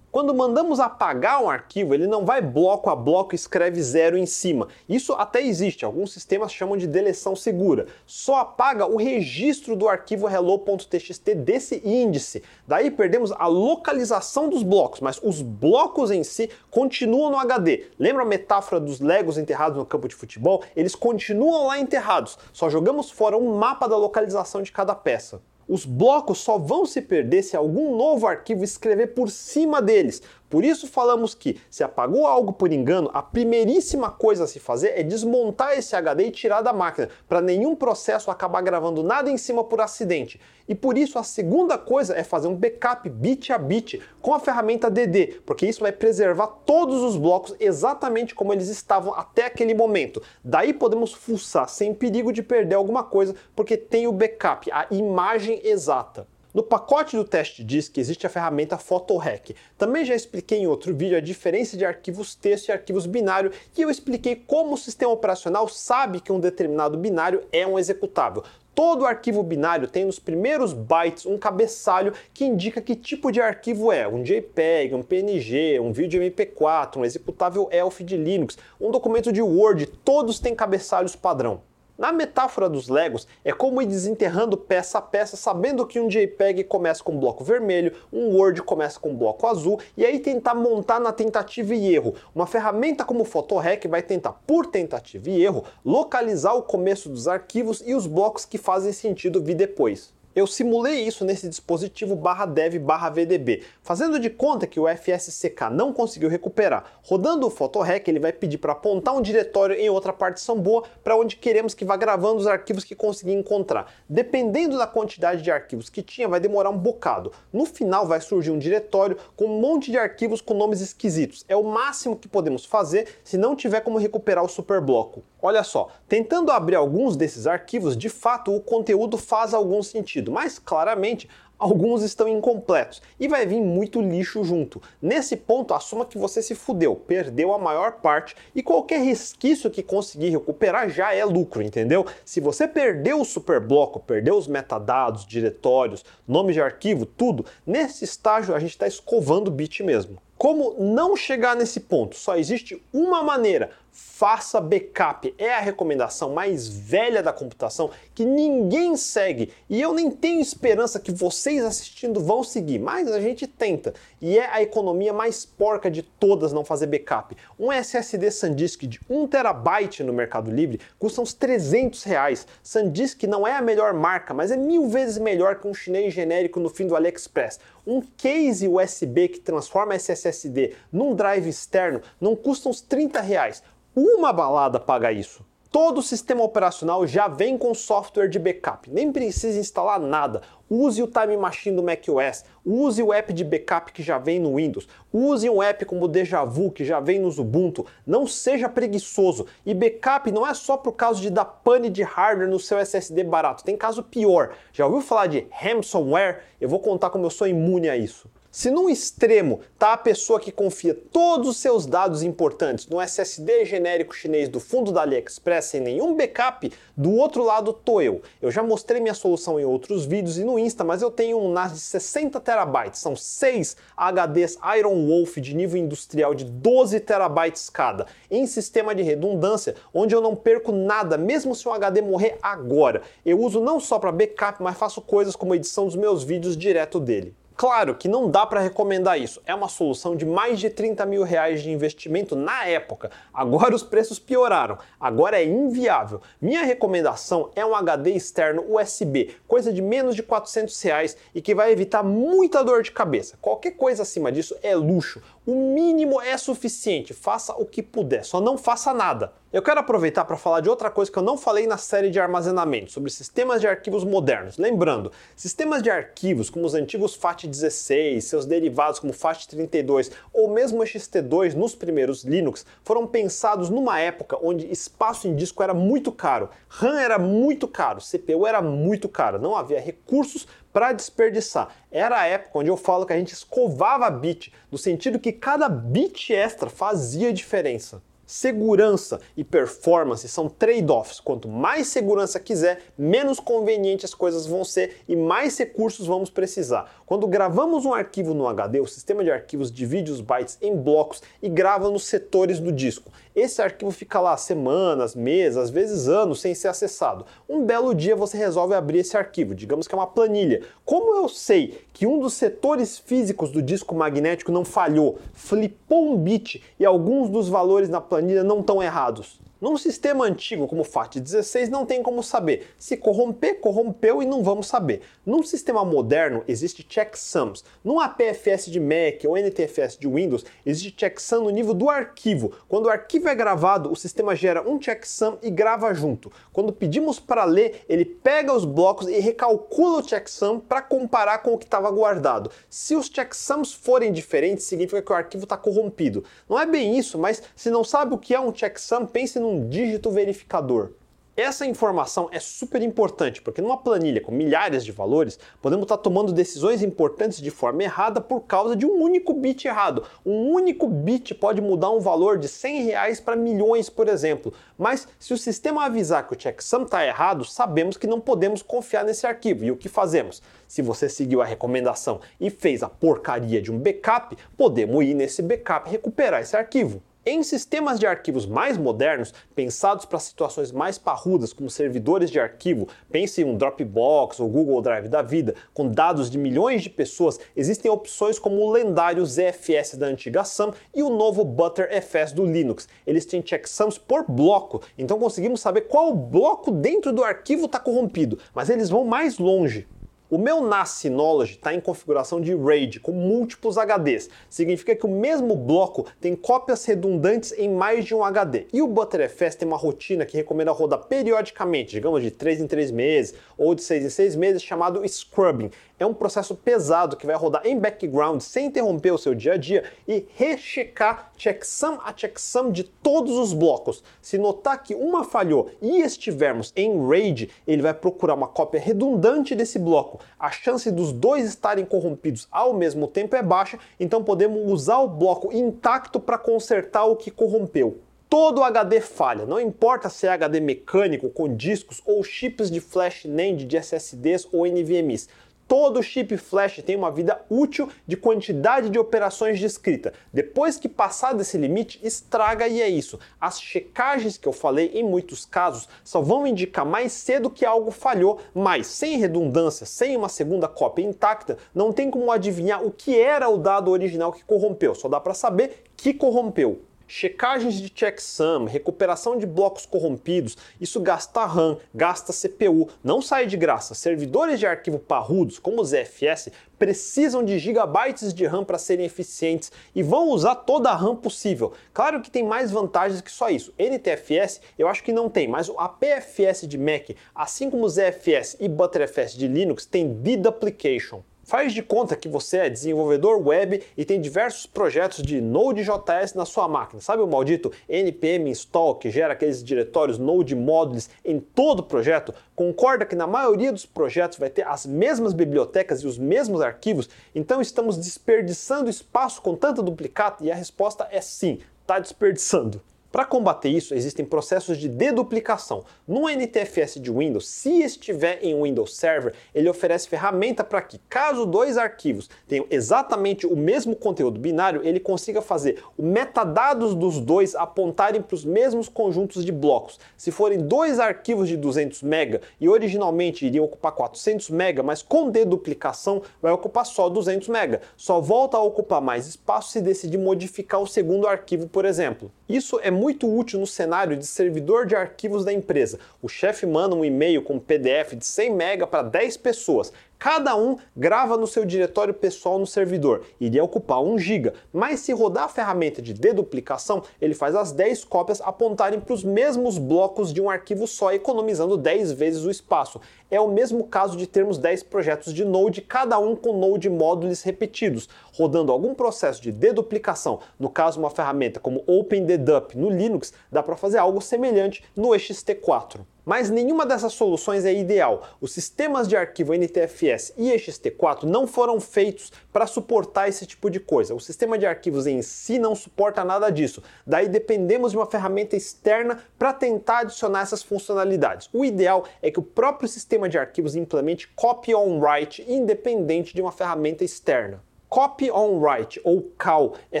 Quando mandamos apagar um arquivo, ele não vai bloco a bloco e escreve zero em cima. Isso até existe, alguns sistemas chamam de deleção segura. Só apaga o registro do arquivo hello.txt desse índice. Daí perdemos a localização dos blocos, mas os blocos em si continuam no HD. Lembra a metáfora dos legos enterrados no campo de futebol? Eles continuam lá enterrados, só jogamos fora um mapa da localização de cada peça. Os blocos só vão se perder se algum novo arquivo escrever por cima deles, por isso falamos que, se apagou algo por engano, a primeiríssima coisa a se fazer é desmontar esse HD e tirar da máquina, para nenhum processo acabar gravando nada em cima por acidente. E por isso a segunda coisa é fazer um backup bit a bit com a ferramenta DD, porque isso vai preservar todos os blocos exatamente como eles estavam até aquele momento. Daí podemos fuçar sem perigo de perder alguma coisa, porque tem o backup, a imagem exata. No pacote do teste disk existe a ferramenta PhotoHack. Também já expliquei em outro vídeo a diferença de arquivos texto e arquivos binário e eu expliquei como o sistema operacional sabe que um determinado binário é um executável. Todo arquivo binário tem nos primeiros bytes um cabeçalho que indica que tipo de arquivo é, um JPEG, um PNG, um vídeo MP4, um executável ELF de Linux, um documento de Word, todos têm cabeçalhos padrão. Na metáfora dos Legos, é como ir desenterrando peça a peça, sabendo que um JPEG começa com um bloco vermelho, um Word começa com um bloco azul, e aí tentar montar na tentativa e erro. Uma ferramenta como o PhotoHack vai tentar, por tentativa e erro, localizar o começo dos arquivos e os blocos que fazem sentido vir depois. Eu simulei isso nesse dispositivo barra dev barra VDB, fazendo de conta que o FSCK não conseguiu recuperar. Rodando o PhotoRec, ele vai pedir para apontar um diretório em outra partição boa para onde queremos que vá gravando os arquivos que conseguir encontrar. Dependendo da quantidade de arquivos que tinha, vai demorar um bocado. No final vai surgir um diretório com um monte de arquivos com nomes esquisitos. É o máximo que podemos fazer se não tiver como recuperar o superbloco. Olha só, tentando abrir alguns desses arquivos, de fato o conteúdo faz algum sentido, mas claramente alguns estão incompletos e vai vir muito lixo junto. Nesse ponto, assuma que você se fudeu, perdeu a maior parte e qualquer resquício que conseguir recuperar já é lucro, entendeu? Se você perdeu o superbloco, perdeu os metadados, diretórios, nomes de arquivo, tudo, nesse estágio a gente está escovando o bit mesmo. Como não chegar nesse ponto? Só existe uma maneira: faça backup. É a recomendação mais velha da computação que ninguém segue e eu nem tenho esperança que vocês assistindo vão seguir, mas a gente tenta. E é a economia mais porca de todas não fazer backup. Um SSD SanDisk de 1 terabyte no Mercado Livre custa uns 300 reais. SanDisk não é a melhor marca, mas é mil vezes melhor que um chinês genérico no fim do AliExpress. Um case USB que transforma esse SSD num drive externo não custa uns 30 reais. Uma balada paga isso. Todo o sistema operacional já vem com software de backup, nem precisa instalar nada. Use o Time Machine do macOS, use o app de backup que já vem no Windows, use um app como o Deja Vu que já vem no Ubuntu. Não seja preguiçoso. E backup não é só por causa de dar pane de hardware no seu SSD barato, tem caso pior. Já ouviu falar de ransomware? Eu vou contar como eu sou imune a isso. Se num extremo está a pessoa que confia todos os seus dados importantes no SSD genérico chinês do fundo da AliExpress sem nenhum backup, do outro lado tô eu. Eu já mostrei minha solução em outros vídeos e no Insta, mas eu tenho um NAS de 60 terabytes, são 6 HDs Iron Wolf de nível industrial de 12 terabytes cada, em sistema de redundância, onde eu não perco nada, mesmo se o HD morrer agora. Eu uso não só para backup, mas faço coisas como edição dos meus vídeos direto dele. Claro que não dá para recomendar isso. É uma solução de mais de 30 mil reais de investimento na época. Agora os preços pioraram. Agora é inviável. Minha recomendação é um HD externo USB, coisa de menos de 400 reais e que vai evitar muita dor de cabeça. Qualquer coisa acima disso é luxo. O mínimo é suficiente. Faça o que puder, só não faça nada. Eu quero aproveitar para falar de outra coisa que eu não falei na série de armazenamento, sobre sistemas de arquivos modernos. Lembrando, sistemas de arquivos como os antigos FAT16, seus derivados como FAT32 ou mesmo o XT2 nos primeiros Linux foram pensados numa época onde espaço em disco era muito caro, RAM era muito caro, CPU era muito caro, não havia recursos para desperdiçar. Era a época onde eu falo que a gente escovava bit, no sentido que cada bit extra fazia diferença. Segurança e performance são trade-offs. Quanto mais segurança quiser, menos conveniente as coisas vão ser e mais recursos vamos precisar. Quando gravamos um arquivo no HD, o sistema de arquivos divide os bytes em blocos e grava nos setores do disco. Esse arquivo fica lá semanas, meses, às vezes anos sem ser acessado. Um belo dia você resolve abrir esse arquivo, digamos que é uma planilha. Como eu sei que um dos setores físicos do disco magnético não falhou, flipou um bit e alguns dos valores na planilha não estão errados? Num sistema antigo como o FAT16 não tem como saber. Se corromper, corrompeu e não vamos saber. Num sistema moderno existe checksums. Num APFS de Mac ou NTFS de Windows existe checksum no nível do arquivo. Quando o arquivo é gravado, o sistema gera um checksum e grava junto. Quando pedimos para ler, ele pega os blocos e recalcula o checksum para comparar com o que estava guardado. Se os checksums forem diferentes, significa que o arquivo está corrompido. Não é bem isso, mas se não sabe o que é um checksum, pense num um dígito verificador. Essa informação é super importante, porque numa planilha com milhares de valores, podemos estar tomando decisões importantes de forma errada por causa de um único bit errado. Um único bit pode mudar um valor de 100 reais para milhões, por exemplo. Mas se o sistema avisar que o checksum está errado, sabemos que não podemos confiar nesse arquivo. E o que fazemos? Se você seguiu a recomendação e fez a porcaria de um backup, podemos ir nesse backup e recuperar esse arquivo. Em sistemas de arquivos mais modernos, pensados para situações mais parrudas, como servidores de arquivo, pense em um Dropbox ou Google Drive da vida, com dados de milhões de pessoas, existem opções como o lendário ZFS da antiga Sun e o novo ButterFS do Linux. Eles têm checksums por bloco, então conseguimos saber qual bloco dentro do arquivo está corrompido, mas eles vão mais longe. O meu NAS Synology está em configuração de RAID com múltiplos HDs. Significa que o mesmo bloco tem cópias redundantes em mais de um HD. E o ButterFS tem uma rotina que recomenda rodar periodicamente, digamos de 3 em 3 meses ou de 6 em 6 meses, chamado scrubbing. É um processo pesado que vai rodar em background sem interromper o seu dia a dia e rechecar checksum a checksum de todos os blocos. Se notar que uma falhou e estivermos em RAID, ele vai procurar uma cópia redundante desse bloco A chance dos dois estarem corrompidos ao mesmo tempo é baixa, então podemos usar o bloco intacto para consertar o que corrompeu. Todo HD falha, não importa se é HD mecânico com discos ou chips de flash NAND de SSDs ou NVMe's. Todo chip flash tem uma vida útil de quantidade de operações de escrita. Depois que passar desse limite, estraga e é isso. As checagens que eu falei, em muitos casos, só vão indicar mais cedo que algo falhou, mas sem redundância, sem uma segunda cópia intacta, não tem como adivinhar o que era o dado original que corrompeu. Só dá para saber que corrompeu checagens de checksum, recuperação de blocos corrompidos, isso gasta RAM, gasta CPU, não sai de graça. Servidores de arquivo parrudos, como os ZFS, precisam de gigabytes de RAM para serem eficientes e vão usar toda a RAM possível. Claro que tem mais vantagens que só isso. NTFS eu acho que não tem, mas o APFS de Mac, assim como o ZFS e Btrfs de Linux, tem deduplication. Faz de conta que você é desenvolvedor web e tem diversos projetos de Node.js na sua máquina. Sabe o maldito npm install que gera aqueles diretórios Node modules em todo o projeto? Concorda que na maioria dos projetos vai ter as mesmas bibliotecas e os mesmos arquivos? Então estamos desperdiçando espaço com tanta duplicata? E a resposta é sim, está desperdiçando. Para combater isso, existem processos de deduplicação. No NTFS de Windows, se estiver em Windows Server, ele oferece ferramenta para que, caso dois arquivos tenham exatamente o mesmo conteúdo binário, ele consiga fazer o metadados dos dois apontarem para os mesmos conjuntos de blocos. Se forem dois arquivos de 200 MB e originalmente iriam ocupar 400 MB, mas com deduplicação vai ocupar só 200 MB. Só volta a ocupar mais espaço se decidir modificar o segundo arquivo, por exemplo. Isso é muito útil no cenário de servidor de arquivos da empresa. O chefe manda um e-mail com um PDF de 100 MB para 10 pessoas. Cada um grava no seu diretório pessoal no servidor, iria ocupar 1 GB, mas se rodar a ferramenta de deduplicação, ele faz as 10 cópias apontarem para os mesmos blocos de um arquivo só, economizando 10 vezes o espaço. É o mesmo caso de termos 10 projetos de Node, cada um com Node módulos repetidos, rodando algum processo de deduplicação, no caso uma ferramenta como OpenDedup no Linux, dá para fazer algo semelhante no ext4. Mas nenhuma dessas soluções é ideal. Os sistemas de arquivo NTFS e ext4 não foram feitos para suportar esse tipo de coisa. O sistema de arquivos em si não suporta nada disso. Daí dependemos de uma ferramenta externa para tentar adicionar essas funcionalidades. O ideal é que o próprio sistema de arquivos implemente copy on write independente de uma ferramenta externa. Copy on write ou CAL é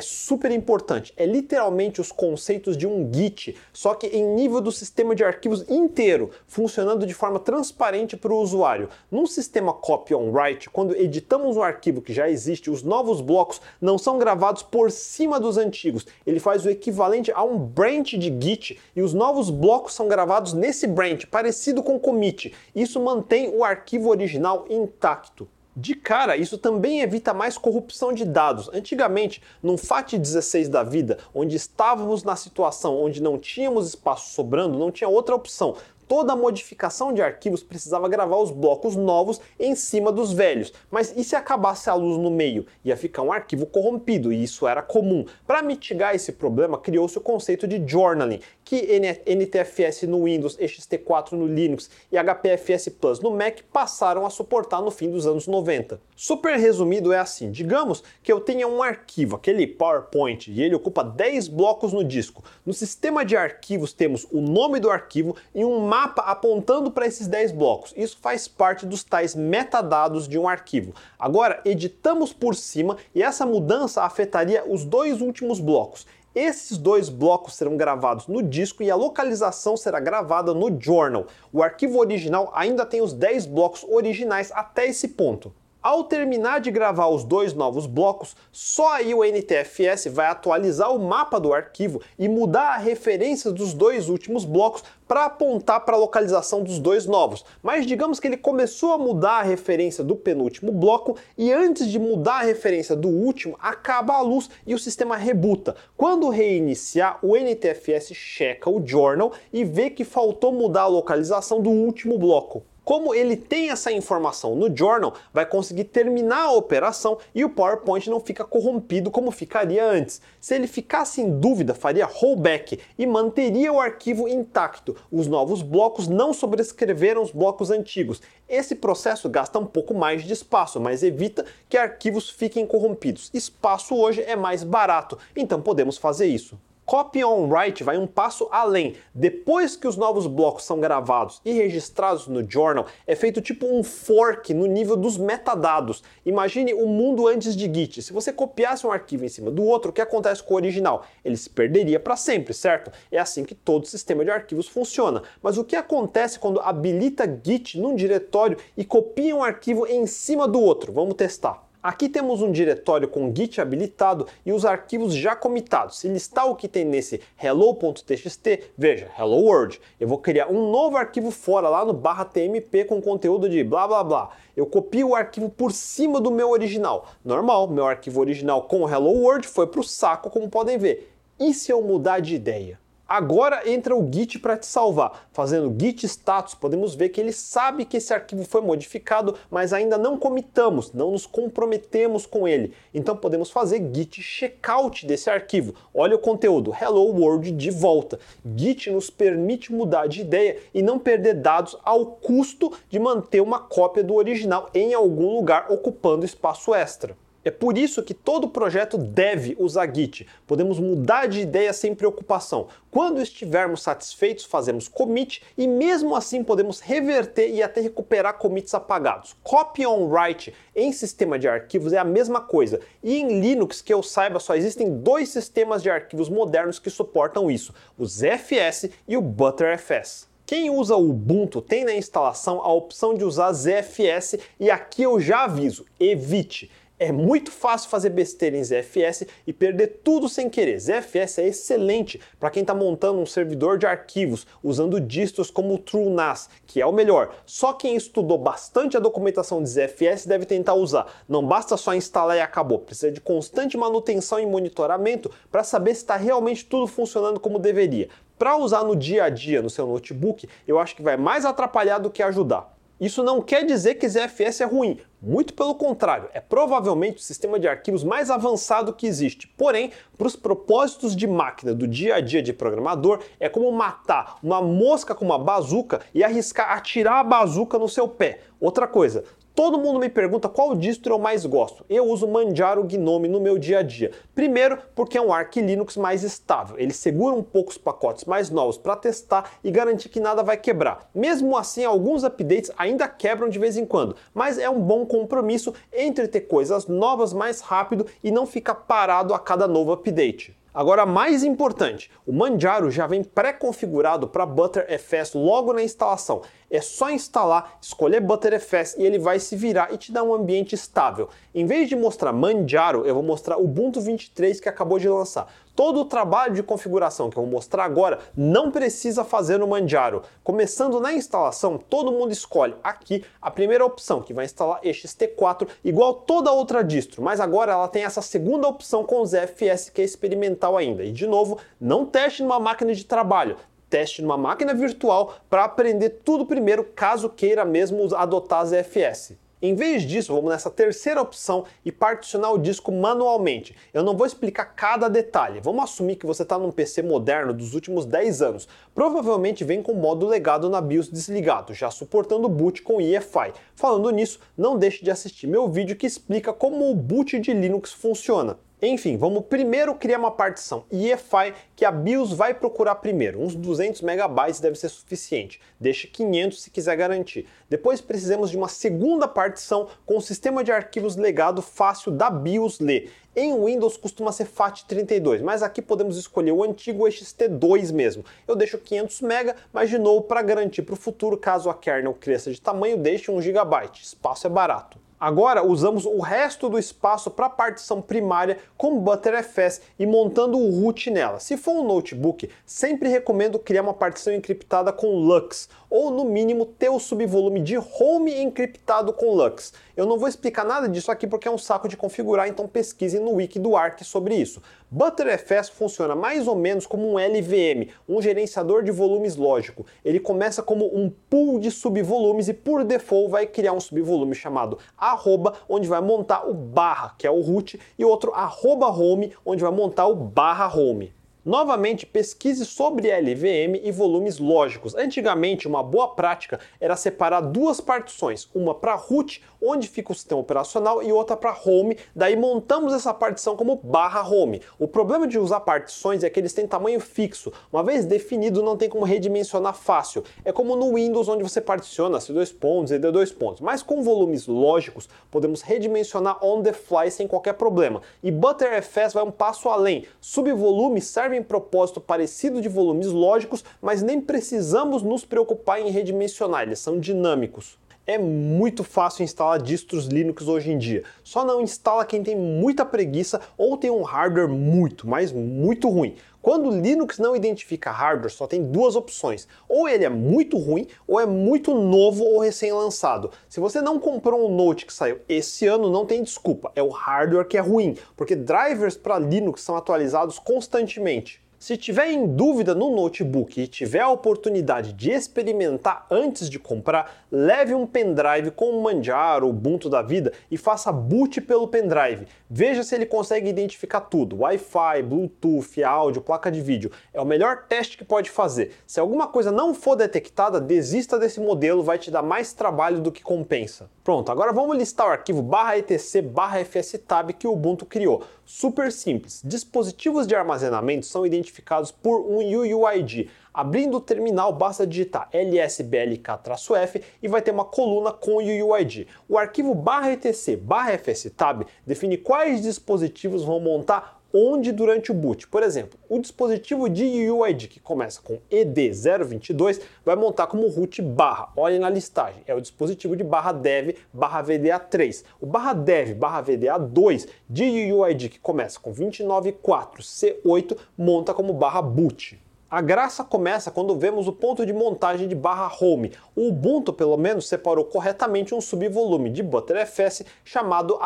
super importante. É literalmente os conceitos de um Git, só que em nível do sistema de arquivos inteiro, funcionando de forma transparente para o usuário. Num sistema copy on write, quando editamos um arquivo que já existe, os novos blocos não são gravados por cima dos antigos. Ele faz o equivalente a um branch de Git e os novos blocos são gravados nesse branch, parecido com commit. Isso mantém o arquivo original intacto. De cara, isso também evita mais corrupção de dados. Antigamente, num FAT16 da vida, onde estávamos na situação onde não tínhamos espaço sobrando, não tinha outra opção toda modificação de arquivos precisava gravar os blocos novos em cima dos velhos. Mas e se acabasse a luz no meio? Ia ficar um arquivo corrompido, e isso era comum. Para mitigar esse problema, criou-se o conceito de journaling, que NTFS no Windows, ext4 no Linux e HPFS Plus no Mac passaram a suportar no fim dos anos 90. Super resumido é assim: digamos que eu tenha um arquivo, aquele PowerPoint, e ele ocupa 10 blocos no disco. No sistema de arquivos temos o nome do arquivo e um mapa apontando para esses 10 blocos. Isso faz parte dos tais metadados de um arquivo. Agora, editamos por cima e essa mudança afetaria os dois últimos blocos. Esses dois blocos serão gravados no disco e a localização será gravada no journal. O arquivo original ainda tem os 10 blocos originais até esse ponto. Ao terminar de gravar os dois novos blocos, só aí o NTFS vai atualizar o mapa do arquivo e mudar a referência dos dois últimos blocos para apontar para a localização dos dois novos. Mas digamos que ele começou a mudar a referência do penúltimo bloco e antes de mudar a referência do último, acaba a luz e o sistema rebuta. Quando reiniciar, o NTFS checa o journal e vê que faltou mudar a localização do último bloco. Como ele tem essa informação no journal, vai conseguir terminar a operação e o PowerPoint não fica corrompido como ficaria antes. Se ele ficasse em dúvida, faria rollback e manteria o arquivo intacto. Os novos blocos não sobrescreveram os blocos antigos. Esse processo gasta um pouco mais de espaço, mas evita que arquivos fiquem corrompidos. Espaço hoje é mais barato, então podemos fazer isso. Copy on Write vai um passo além. Depois que os novos blocos são gravados e registrados no journal, é feito tipo um fork no nível dos metadados. Imagine o mundo antes de Git. Se você copiasse um arquivo em cima do outro, o que acontece com o original? Ele se perderia para sempre, certo? É assim que todo sistema de arquivos funciona. Mas o que acontece quando habilita Git num diretório e copia um arquivo em cima do outro? Vamos testar. Aqui temos um diretório com Git habilitado e os arquivos já comitados. Se listar o que tem nesse hello.txt, veja, hello world. Eu vou criar um novo arquivo fora lá no barra tmp com conteúdo de blá blá blá. Eu copio o arquivo por cima do meu original. Normal, meu arquivo original com hello world foi para o saco, como podem ver. E se eu mudar de ideia? Agora entra o Git para te salvar. Fazendo Git status, podemos ver que ele sabe que esse arquivo foi modificado, mas ainda não comitamos, não nos comprometemos com ele. Então podemos fazer Git checkout desse arquivo. Olha o conteúdo, Hello World de volta. Git nos permite mudar de ideia e não perder dados ao custo de manter uma cópia do original em algum lugar ocupando espaço extra. É por isso que todo projeto deve usar Git. Podemos mudar de ideia sem preocupação. Quando estivermos satisfeitos, fazemos commit e mesmo assim podemos reverter e até recuperar commits apagados. Copy on write em sistema de arquivos é a mesma coisa. E em Linux, que eu saiba, só existem dois sistemas de arquivos modernos que suportam isso: o ZFS e o Btrfs. Quem usa o Ubuntu tem na instalação a opção de usar ZFS e aqui eu já aviso, evite. É muito fácil fazer besteira em ZFS e perder tudo sem querer. ZFS é excelente para quem está montando um servidor de arquivos usando distros como o TrueNAS, que é o melhor. Só quem estudou bastante a documentação de ZFS deve tentar usar. Não basta só instalar e acabou. Precisa de constante manutenção e monitoramento para saber se está realmente tudo funcionando como deveria. Para usar no dia a dia no seu notebook, eu acho que vai mais atrapalhar do que ajudar. Isso não quer dizer que ZFS é ruim, muito pelo contrário, é provavelmente o sistema de arquivos mais avançado que existe. Porém, para os propósitos de máquina do dia a dia de programador, é como matar uma mosca com uma bazuca e arriscar atirar a bazuca no seu pé. Outra coisa, Todo mundo me pergunta qual distro eu mais gosto. Eu uso Manjaro Gnome no meu dia a dia. Primeiro, porque é um Arch Linux mais estável. Ele segura um pouco os pacotes mais novos para testar e garantir que nada vai quebrar. Mesmo assim, alguns updates ainda quebram de vez em quando, mas é um bom compromisso entre ter coisas novas mais rápido e não ficar parado a cada novo update. Agora, mais importante, o Manjaro já vem pré-configurado para ButterFS logo na instalação. É só instalar, escolher ButterFS e ele vai se virar e te dar um ambiente estável. Em vez de mostrar Manjaro, eu vou mostrar o Ubuntu 23 que acabou de lançar. Todo o trabalho de configuração que eu vou mostrar agora não precisa fazer no Manjaro. Começando na instalação, todo mundo escolhe aqui a primeira opção, que vai instalar EXT4, igual toda outra distro, mas agora ela tem essa segunda opção com o ZFS que é experimental ainda. E de novo, não teste numa máquina de trabalho, teste numa máquina virtual para aprender tudo primeiro, caso queira mesmo adotar ZFS. Em vez disso, vamos nessa terceira opção e particionar o disco manualmente. Eu não vou explicar cada detalhe. Vamos assumir que você está num PC moderno dos últimos 10 anos. Provavelmente vem com o modo legado na BIOS desligado, já suportando boot com EFI. Falando nisso, não deixe de assistir meu vídeo que explica como o boot de Linux funciona. Enfim, vamos primeiro criar uma partição EFI que a BIOS vai procurar primeiro. Uns 200 megabytes deve ser suficiente. Deixe 500 se quiser garantir. Depois precisamos de uma segunda partição com o sistema de arquivos legado fácil da BIOS ler. Em Windows costuma ser FAT32, mas aqui podemos escolher o antigo XT2 mesmo. Eu deixo 500 MB, mas de novo para garantir para o futuro, caso a kernel cresça de tamanho, deixe 1 GB. Espaço é barato. Agora usamos o resto do espaço para a partição primária com Btrfs e montando o root nela. Se for um notebook, sempre recomendo criar uma partição encriptada com Lux, ou no mínimo ter o subvolume de home encriptado com Lux. Eu não vou explicar nada disso aqui porque é um saco de configurar, então pesquisem no wiki do Arc sobre isso. ButterFS funciona mais ou menos como um LVM, um gerenciador de volumes lógico. Ele começa como um pool de subvolumes e por default vai criar um subvolume chamado arroba, onde vai montar o barra, que é o root, e outro arroba home, onde vai montar o barra home. Novamente, pesquise sobre LVM e volumes lógicos. Antigamente, uma boa prática era separar duas partições, uma para root, onde fica o sistema operacional, e outra para home. Daí montamos essa partição como barra home. O problema de usar partições é que eles têm tamanho fixo. Uma vez definido, não tem como redimensionar fácil. É como no Windows, onde você particiona C2 pontos e D2 pontos. Mas com volumes lógicos, podemos redimensionar on the fly sem qualquer problema. E ButterFS vai um passo além. Subvolumes servem servem propósito parecido de volumes lógicos, mas nem precisamos nos preocupar em redimensionar, eles são dinâmicos. É muito fácil instalar distros Linux hoje em dia. Só não instala quem tem muita preguiça ou tem um hardware muito, mas muito ruim. Quando o Linux não identifica hardware, só tem duas opções. Ou ele é muito ruim, ou é muito novo ou recém-lançado. Se você não comprou um Note que saiu esse ano, não tem desculpa. É o hardware que é ruim, porque drivers para Linux são atualizados constantemente. Se tiver em dúvida no notebook e tiver a oportunidade de experimentar antes de comprar, leve um pendrive com o Manjaro, Ubuntu da vida e faça boot pelo pendrive. Veja se ele consegue identificar tudo: Wi-Fi, Bluetooth, áudio, placa de vídeo. É o melhor teste que pode fazer. Se alguma coisa não for detectada, desista desse modelo, vai te dar mais trabalho do que compensa. Pronto, agora vamos listar o arquivo etc fstab que o Ubuntu criou. Super simples. Dispositivos de armazenamento são identificados por um UUID. Abrindo o terminal, basta digitar lsblk-f e vai ter uma coluna com UUID. O arquivo etc fstab define quais dispositivos vão montar onde durante o boot. Por exemplo, o dispositivo de UUID que começa com ED022 vai montar como root barra. Olhe na listagem, é o dispositivo de barra dev barra VDA3. O barra dev barra VDA2 de UUID que começa com 294C8 monta como barra boot. A graça começa quando vemos o ponto de montagem de barra home. O Ubuntu, pelo menos, separou corretamente um subvolume de ButterFS chamado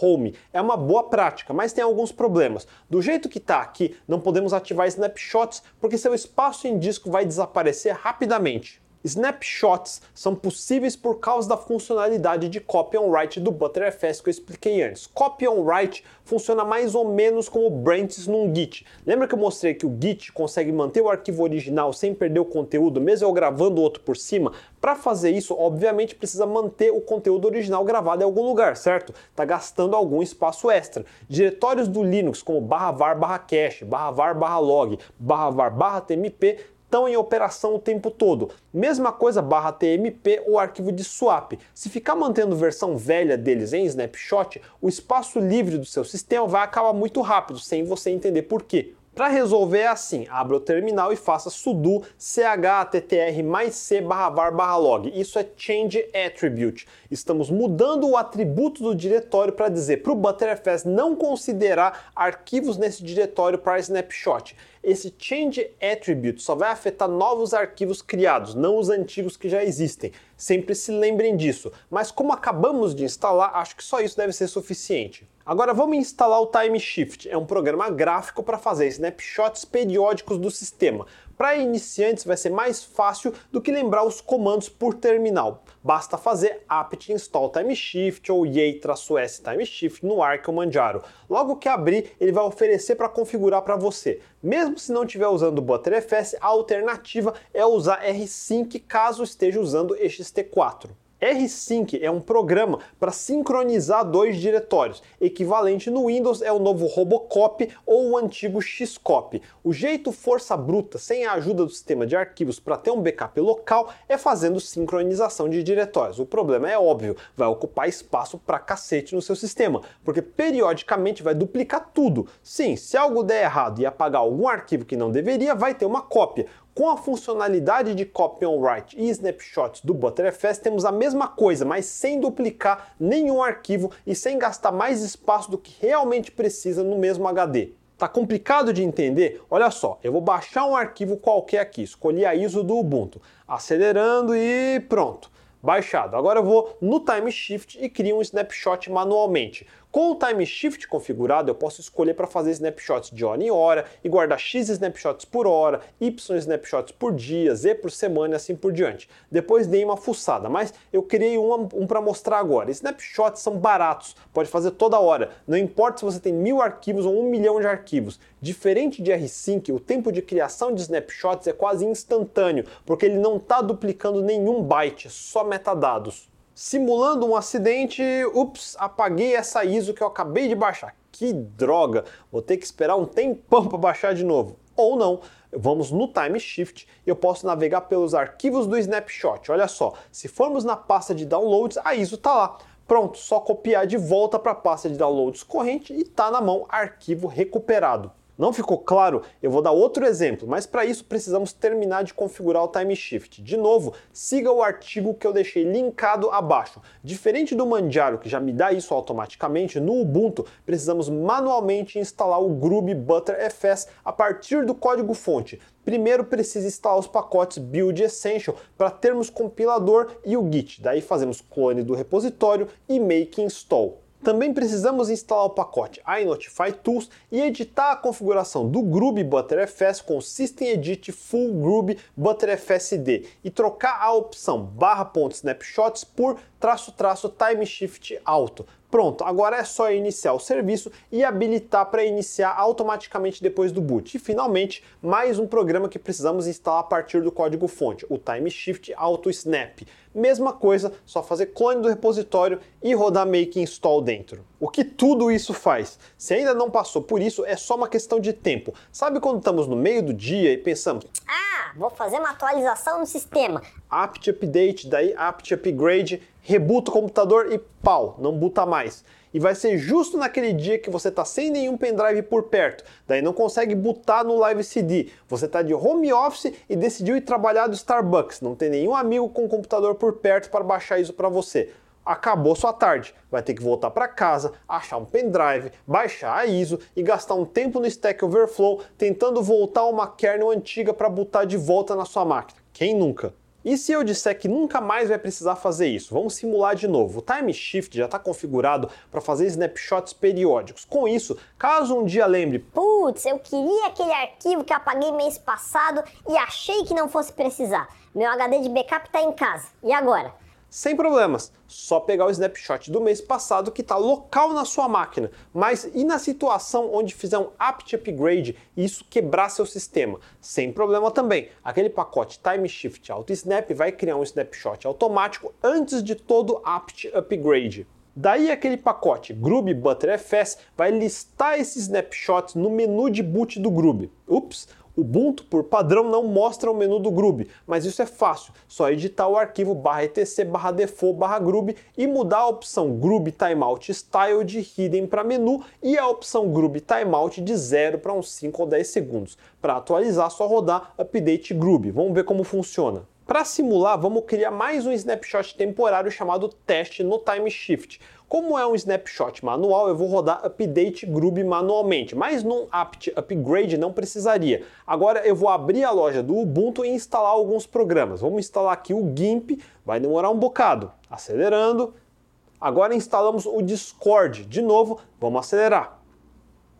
home. É uma boa prática, mas tem alguns problemas. Do jeito que está aqui, não podemos ativar snapshots porque seu espaço em disco vai desaparecer rapidamente. Snapshots são possíveis por causa da funcionalidade de copy on write do ButterFS que eu expliquei antes. Copy on write funciona mais ou menos como branches num Git. Lembra que eu mostrei que o Git consegue manter o arquivo original sem perder o conteúdo, mesmo eu gravando outro por cima? Para fazer isso, obviamente precisa manter o conteúdo original gravado em algum lugar, certo? Está gastando algum espaço extra. Diretórios do Linux como barra var barra cache, barra var barra log, barra var barra tmp estão em operação o tempo todo. Mesma coisa barra TMP ou arquivo de swap. Se ficar mantendo versão velha deles em snapshot, o espaço livre do seu sistema vai acabar muito rápido, sem você entender por quê. Para resolver é assim, abra o terminal e faça sudo chttr c barra var barra log. Isso é change attribute. Estamos mudando o atributo do diretório para dizer para o ButterFS não considerar arquivos nesse diretório para snapshot. Esse change attribute só vai afetar novos arquivos criados, não os antigos que já existem. Sempre se lembrem disso. Mas como acabamos de instalar, acho que só isso deve ser suficiente. Agora vamos instalar o Time Shift. É um programa gráfico para fazer snapshots periódicos do sistema. Para iniciantes vai ser mais fácil do que lembrar os comandos por terminal. Basta fazer apt install timeshift ou yay-s timeshift no Arc ou Manjaro. Logo que abrir, ele vai oferecer para configurar para você. Mesmo se não estiver usando o ButterFS, a alternativa é usar rsync caso esteja usando ext4. Rsync é um programa para sincronizar dois diretórios. Equivalente no Windows é o novo Robocop ou o antigo Xcop. O jeito força bruta, sem a ajuda do sistema de arquivos para ter um backup local, é fazendo sincronização de diretórios. O problema é óbvio, vai ocupar espaço pra cacete no seu sistema, porque periodicamente vai duplicar tudo. Sim, se algo der errado e apagar algum arquivo que não deveria, vai ter uma cópia. Com a funcionalidade de Copy on Write e Snapshots do ButterFS, temos a mesma coisa, mas sem duplicar nenhum arquivo e sem gastar mais espaço do que realmente precisa no mesmo HD. Tá complicado de entender? Olha só, eu vou baixar um arquivo qualquer aqui, escolhi a ISO do Ubuntu, acelerando e pronto. Baixado. Agora eu vou no Time Shift e crio um snapshot manualmente. Com o Time Shift configurado, eu posso escolher para fazer snapshots de hora em hora e guardar X snapshots por hora, Y snapshots por dia, Z por semana e assim por diante. Depois dei uma fuçada, mas eu criei um, um para mostrar agora. Snapshots são baratos, pode fazer toda hora. Não importa se você tem mil arquivos ou um milhão de arquivos. Diferente de R-Sync, o tempo de criação de snapshots é quase instantâneo, porque ele não está duplicando nenhum byte, só metadados simulando um acidente, ups, apaguei essa ISO que eu acabei de baixar. Que droga, vou ter que esperar um tempão para baixar de novo. Ou não, vamos no Time Shift e eu posso navegar pelos arquivos do Snapshot. Olha só, se formos na pasta de downloads, a ISO está lá. Pronto, só copiar de volta para a pasta de downloads corrente e está na mão arquivo recuperado. Não ficou claro? Eu vou dar outro exemplo, mas para isso precisamos terminar de configurar o time shift. De novo, siga o artigo que eu deixei linkado abaixo. Diferente do Manjaro, que já me dá isso automaticamente, no Ubuntu precisamos manualmente instalar o Groovy Btrfs a partir do código-fonte. Primeiro precisa instalar os pacotes Build Essential para termos compilador e o Git. Daí fazemos clone do repositório e make install. Também precisamos instalar o pacote iNotify Tools e editar a configuração do Groovy Btrfs com System Edit Full Groovy Btrfsd e trocar a opção barra ponto snapshots por traço traço time shift auto. Pronto, agora é só iniciar o serviço e habilitar para iniciar automaticamente depois do boot. E finalmente, mais um programa que precisamos instalar a partir do código fonte, o Time Shift Auto Snap. Mesma coisa, só fazer clone do repositório e rodar make install dentro. O que tudo isso faz? Se ainda não passou por isso, é só uma questão de tempo. Sabe quando estamos no meio do dia e pensamos: "Ah, vou fazer uma atualização no sistema". apt update, daí apt upgrade, rebuta o computador e pau, não buta mais. E vai ser justo naquele dia que você está sem nenhum pendrive por perto, daí não consegue botar no Live CD. Você está de home office e decidiu ir trabalhar do Starbucks, não tem nenhum amigo com computador por perto para baixar isso para você. Acabou sua tarde. Vai ter que voltar para casa, achar um pendrive, baixar a ISO e gastar um tempo no Stack Overflow tentando voltar uma kernel antiga para botar de volta na sua máquina. Quem nunca? E se eu disser que nunca mais vai precisar fazer isso? Vamos simular de novo. O Time Shift já está configurado para fazer snapshots periódicos. Com isso, caso um dia lembre, putz, eu queria aquele arquivo que apaguei mês passado e achei que não fosse precisar. Meu HD de backup está em casa. E agora? Sem problemas. Só pegar o snapshot do mês passado que está local na sua máquina. Mas e na situação onde fizer um apt upgrade e isso quebrar seu sistema? Sem problema também. Aquele pacote Time Shift Auto Snap vai criar um snapshot automático antes de todo apt upgrade. Daí aquele pacote Groovy Btrfs vai listar esses snapshots no menu de boot do Groovy. Ups, Ubuntu, por padrão, não mostra o menu do Groovy, mas isso é fácil, só editar o arquivo barra etc barra default barra Groovy e mudar a opção Groovy Timeout Style de Hidden para menu e a opção Groovy Timeout de 0 para uns 5 ou 10 segundos. Para atualizar, só rodar Update Groovy. Vamos ver como funciona. Para simular, vamos criar mais um snapshot temporário chamado teste no Time Shift. Como é um snapshot manual, eu vou rodar update Groovy manualmente, mas num apt upgrade não precisaria. Agora eu vou abrir a loja do Ubuntu e instalar alguns programas. Vamos instalar aqui o GIMP, vai demorar um bocado. Acelerando. Agora instalamos o Discord. De novo, vamos acelerar.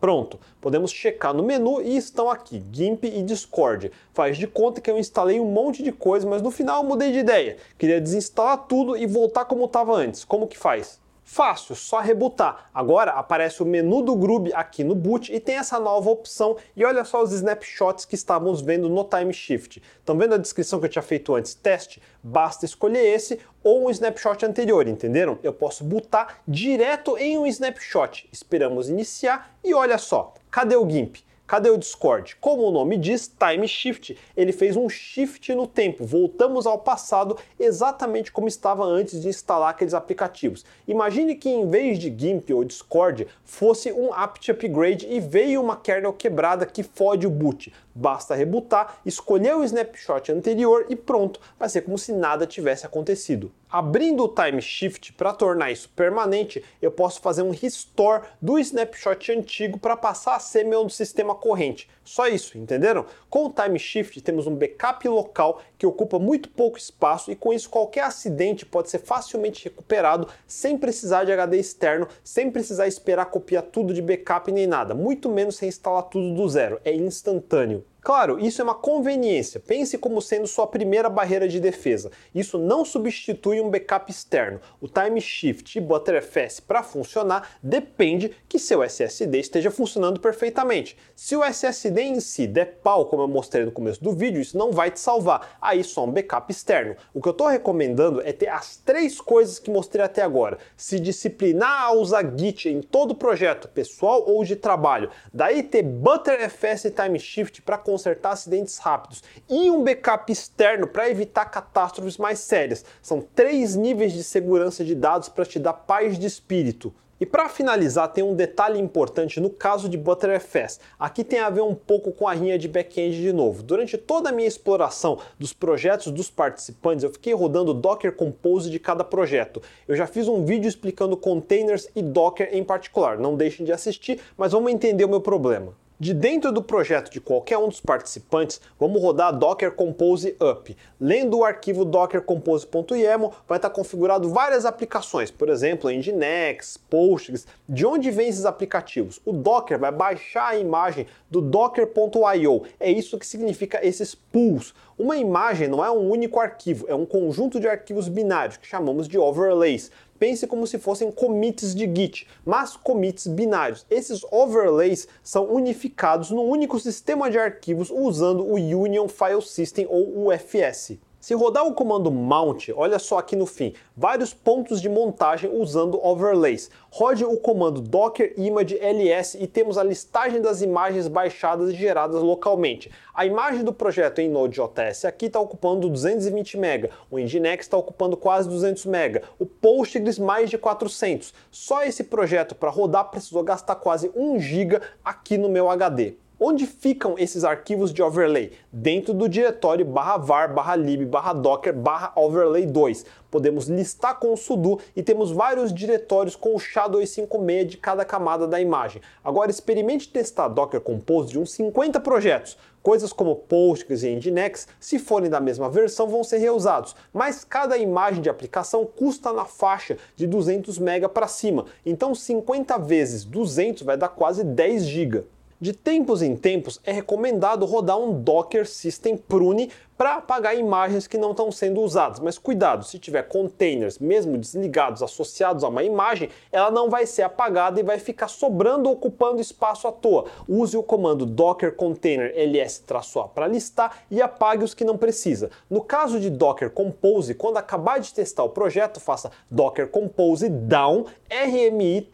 Pronto, podemos checar no menu e estão aqui, GIMP e Discord. Faz de conta que eu instalei um monte de coisa, mas no final eu mudei de ideia. Queria desinstalar tudo e voltar como estava antes. Como que faz? Fácil, só rebutar. Agora aparece o menu do Groovy aqui no boot e tem essa nova opção. E olha só os snapshots que estávamos vendo no Time Shift. Estão vendo a descrição que eu tinha feito antes? Teste? Basta escolher esse ou um snapshot anterior, entenderam? Eu posso botar direto em um snapshot. Esperamos iniciar e olha só, cadê o GIMP? Cadê o Discord? Como o nome diz, Time Shift, ele fez um shift no tempo. Voltamos ao passado exatamente como estava antes de instalar aqueles aplicativos. Imagine que em vez de GIMP ou Discord fosse um apt upgrade e veio uma kernel quebrada que fode o boot. Basta rebootar, escolher o snapshot anterior e pronto, vai ser como se nada tivesse acontecido. Abrindo o Time Shift para tornar isso permanente, eu posso fazer um restore do snapshot antigo para passar a ser meu sistema corrente. Só isso, entenderam? Com o Time Shift temos um backup local que ocupa muito pouco espaço e com isso qualquer acidente pode ser facilmente recuperado sem precisar de HD externo, sem precisar esperar copiar tudo de backup nem nada, muito menos sem instalar tudo do zero. É instantâneo. Claro, isso é uma conveniência. Pense como sendo sua primeira barreira de defesa. Isso não substitui um backup externo. O Time Shift e ButterFS para funcionar depende que seu SSD esteja funcionando perfeitamente. Se o SSD em si der pau, como eu mostrei no começo do vídeo, isso não vai te salvar. Aí só um backup externo. O que eu estou recomendando é ter as três coisas que mostrei até agora. Se disciplinar a usar Git em todo projeto, pessoal ou de trabalho. Daí ter ButterFS e Time Shift para consertar acidentes rápidos e um backup externo para evitar catástrofes mais sérias. São três níveis de segurança de dados para te dar paz de espírito. E para finalizar, tem um detalhe importante no caso de ButterFS. Aqui tem a ver um pouco com a rinha de back-end de novo. Durante toda a minha exploração dos projetos dos participantes, eu fiquei rodando Docker Compose de cada projeto. Eu já fiz um vídeo explicando containers e Docker em particular. Não deixem de assistir, mas vamos entender o meu problema. De dentro do projeto de qualquer um dos participantes, vamos rodar Docker Compose Up. Lendo o arquivo dockercompose.yaml, vai estar configurado várias aplicações, por exemplo, Nginx, Postgres. De onde vêm esses aplicativos? O Docker vai baixar a imagem do docker.io. É isso que significa esses pools. Uma imagem não é um único arquivo, é um conjunto de arquivos binários que chamamos de overlays pense como se fossem commits de Git, mas commits binários. Esses overlays são unificados num único sistema de arquivos usando o Union File System ou UFS. Se rodar o comando mount, olha só aqui no fim, vários pontos de montagem usando overlays. Rode o comando docker image ls e temos a listagem das imagens baixadas e geradas localmente. A imagem do projeto em Node.js aqui está ocupando 220 MB, o Nginx está ocupando quase 200 MB, o Postgres mais de 400. Só esse projeto para rodar precisou gastar quase 1 GB aqui no meu HD. Onde ficam esses arquivos de overlay? Dentro do diretório barra var, barra lib, barra docker, barra overlay 2. Podemos listar com o sudo e temos vários diretórios com o SHA-256 de cada camada da imagem. Agora experimente testar Docker Compose de uns 50 projetos. Coisas como Postgres e Nginx, se forem da mesma versão, vão ser reusados, mas cada imagem de aplicação custa na faixa de 200 MB para cima. Então 50 vezes 200 vai dar quase 10 GB. De tempos em tempos é recomendado rodar um Docker System Prune para apagar imagens que não estão sendo usadas. Mas cuidado, se tiver containers mesmo desligados associados a uma imagem, ela não vai ser apagada e vai ficar sobrando ocupando espaço à toa. Use o comando docker container ls-a para listar e apague os que não precisa. No caso de Docker Compose, quando acabar de testar o projeto, faça docker compose down rmi-ou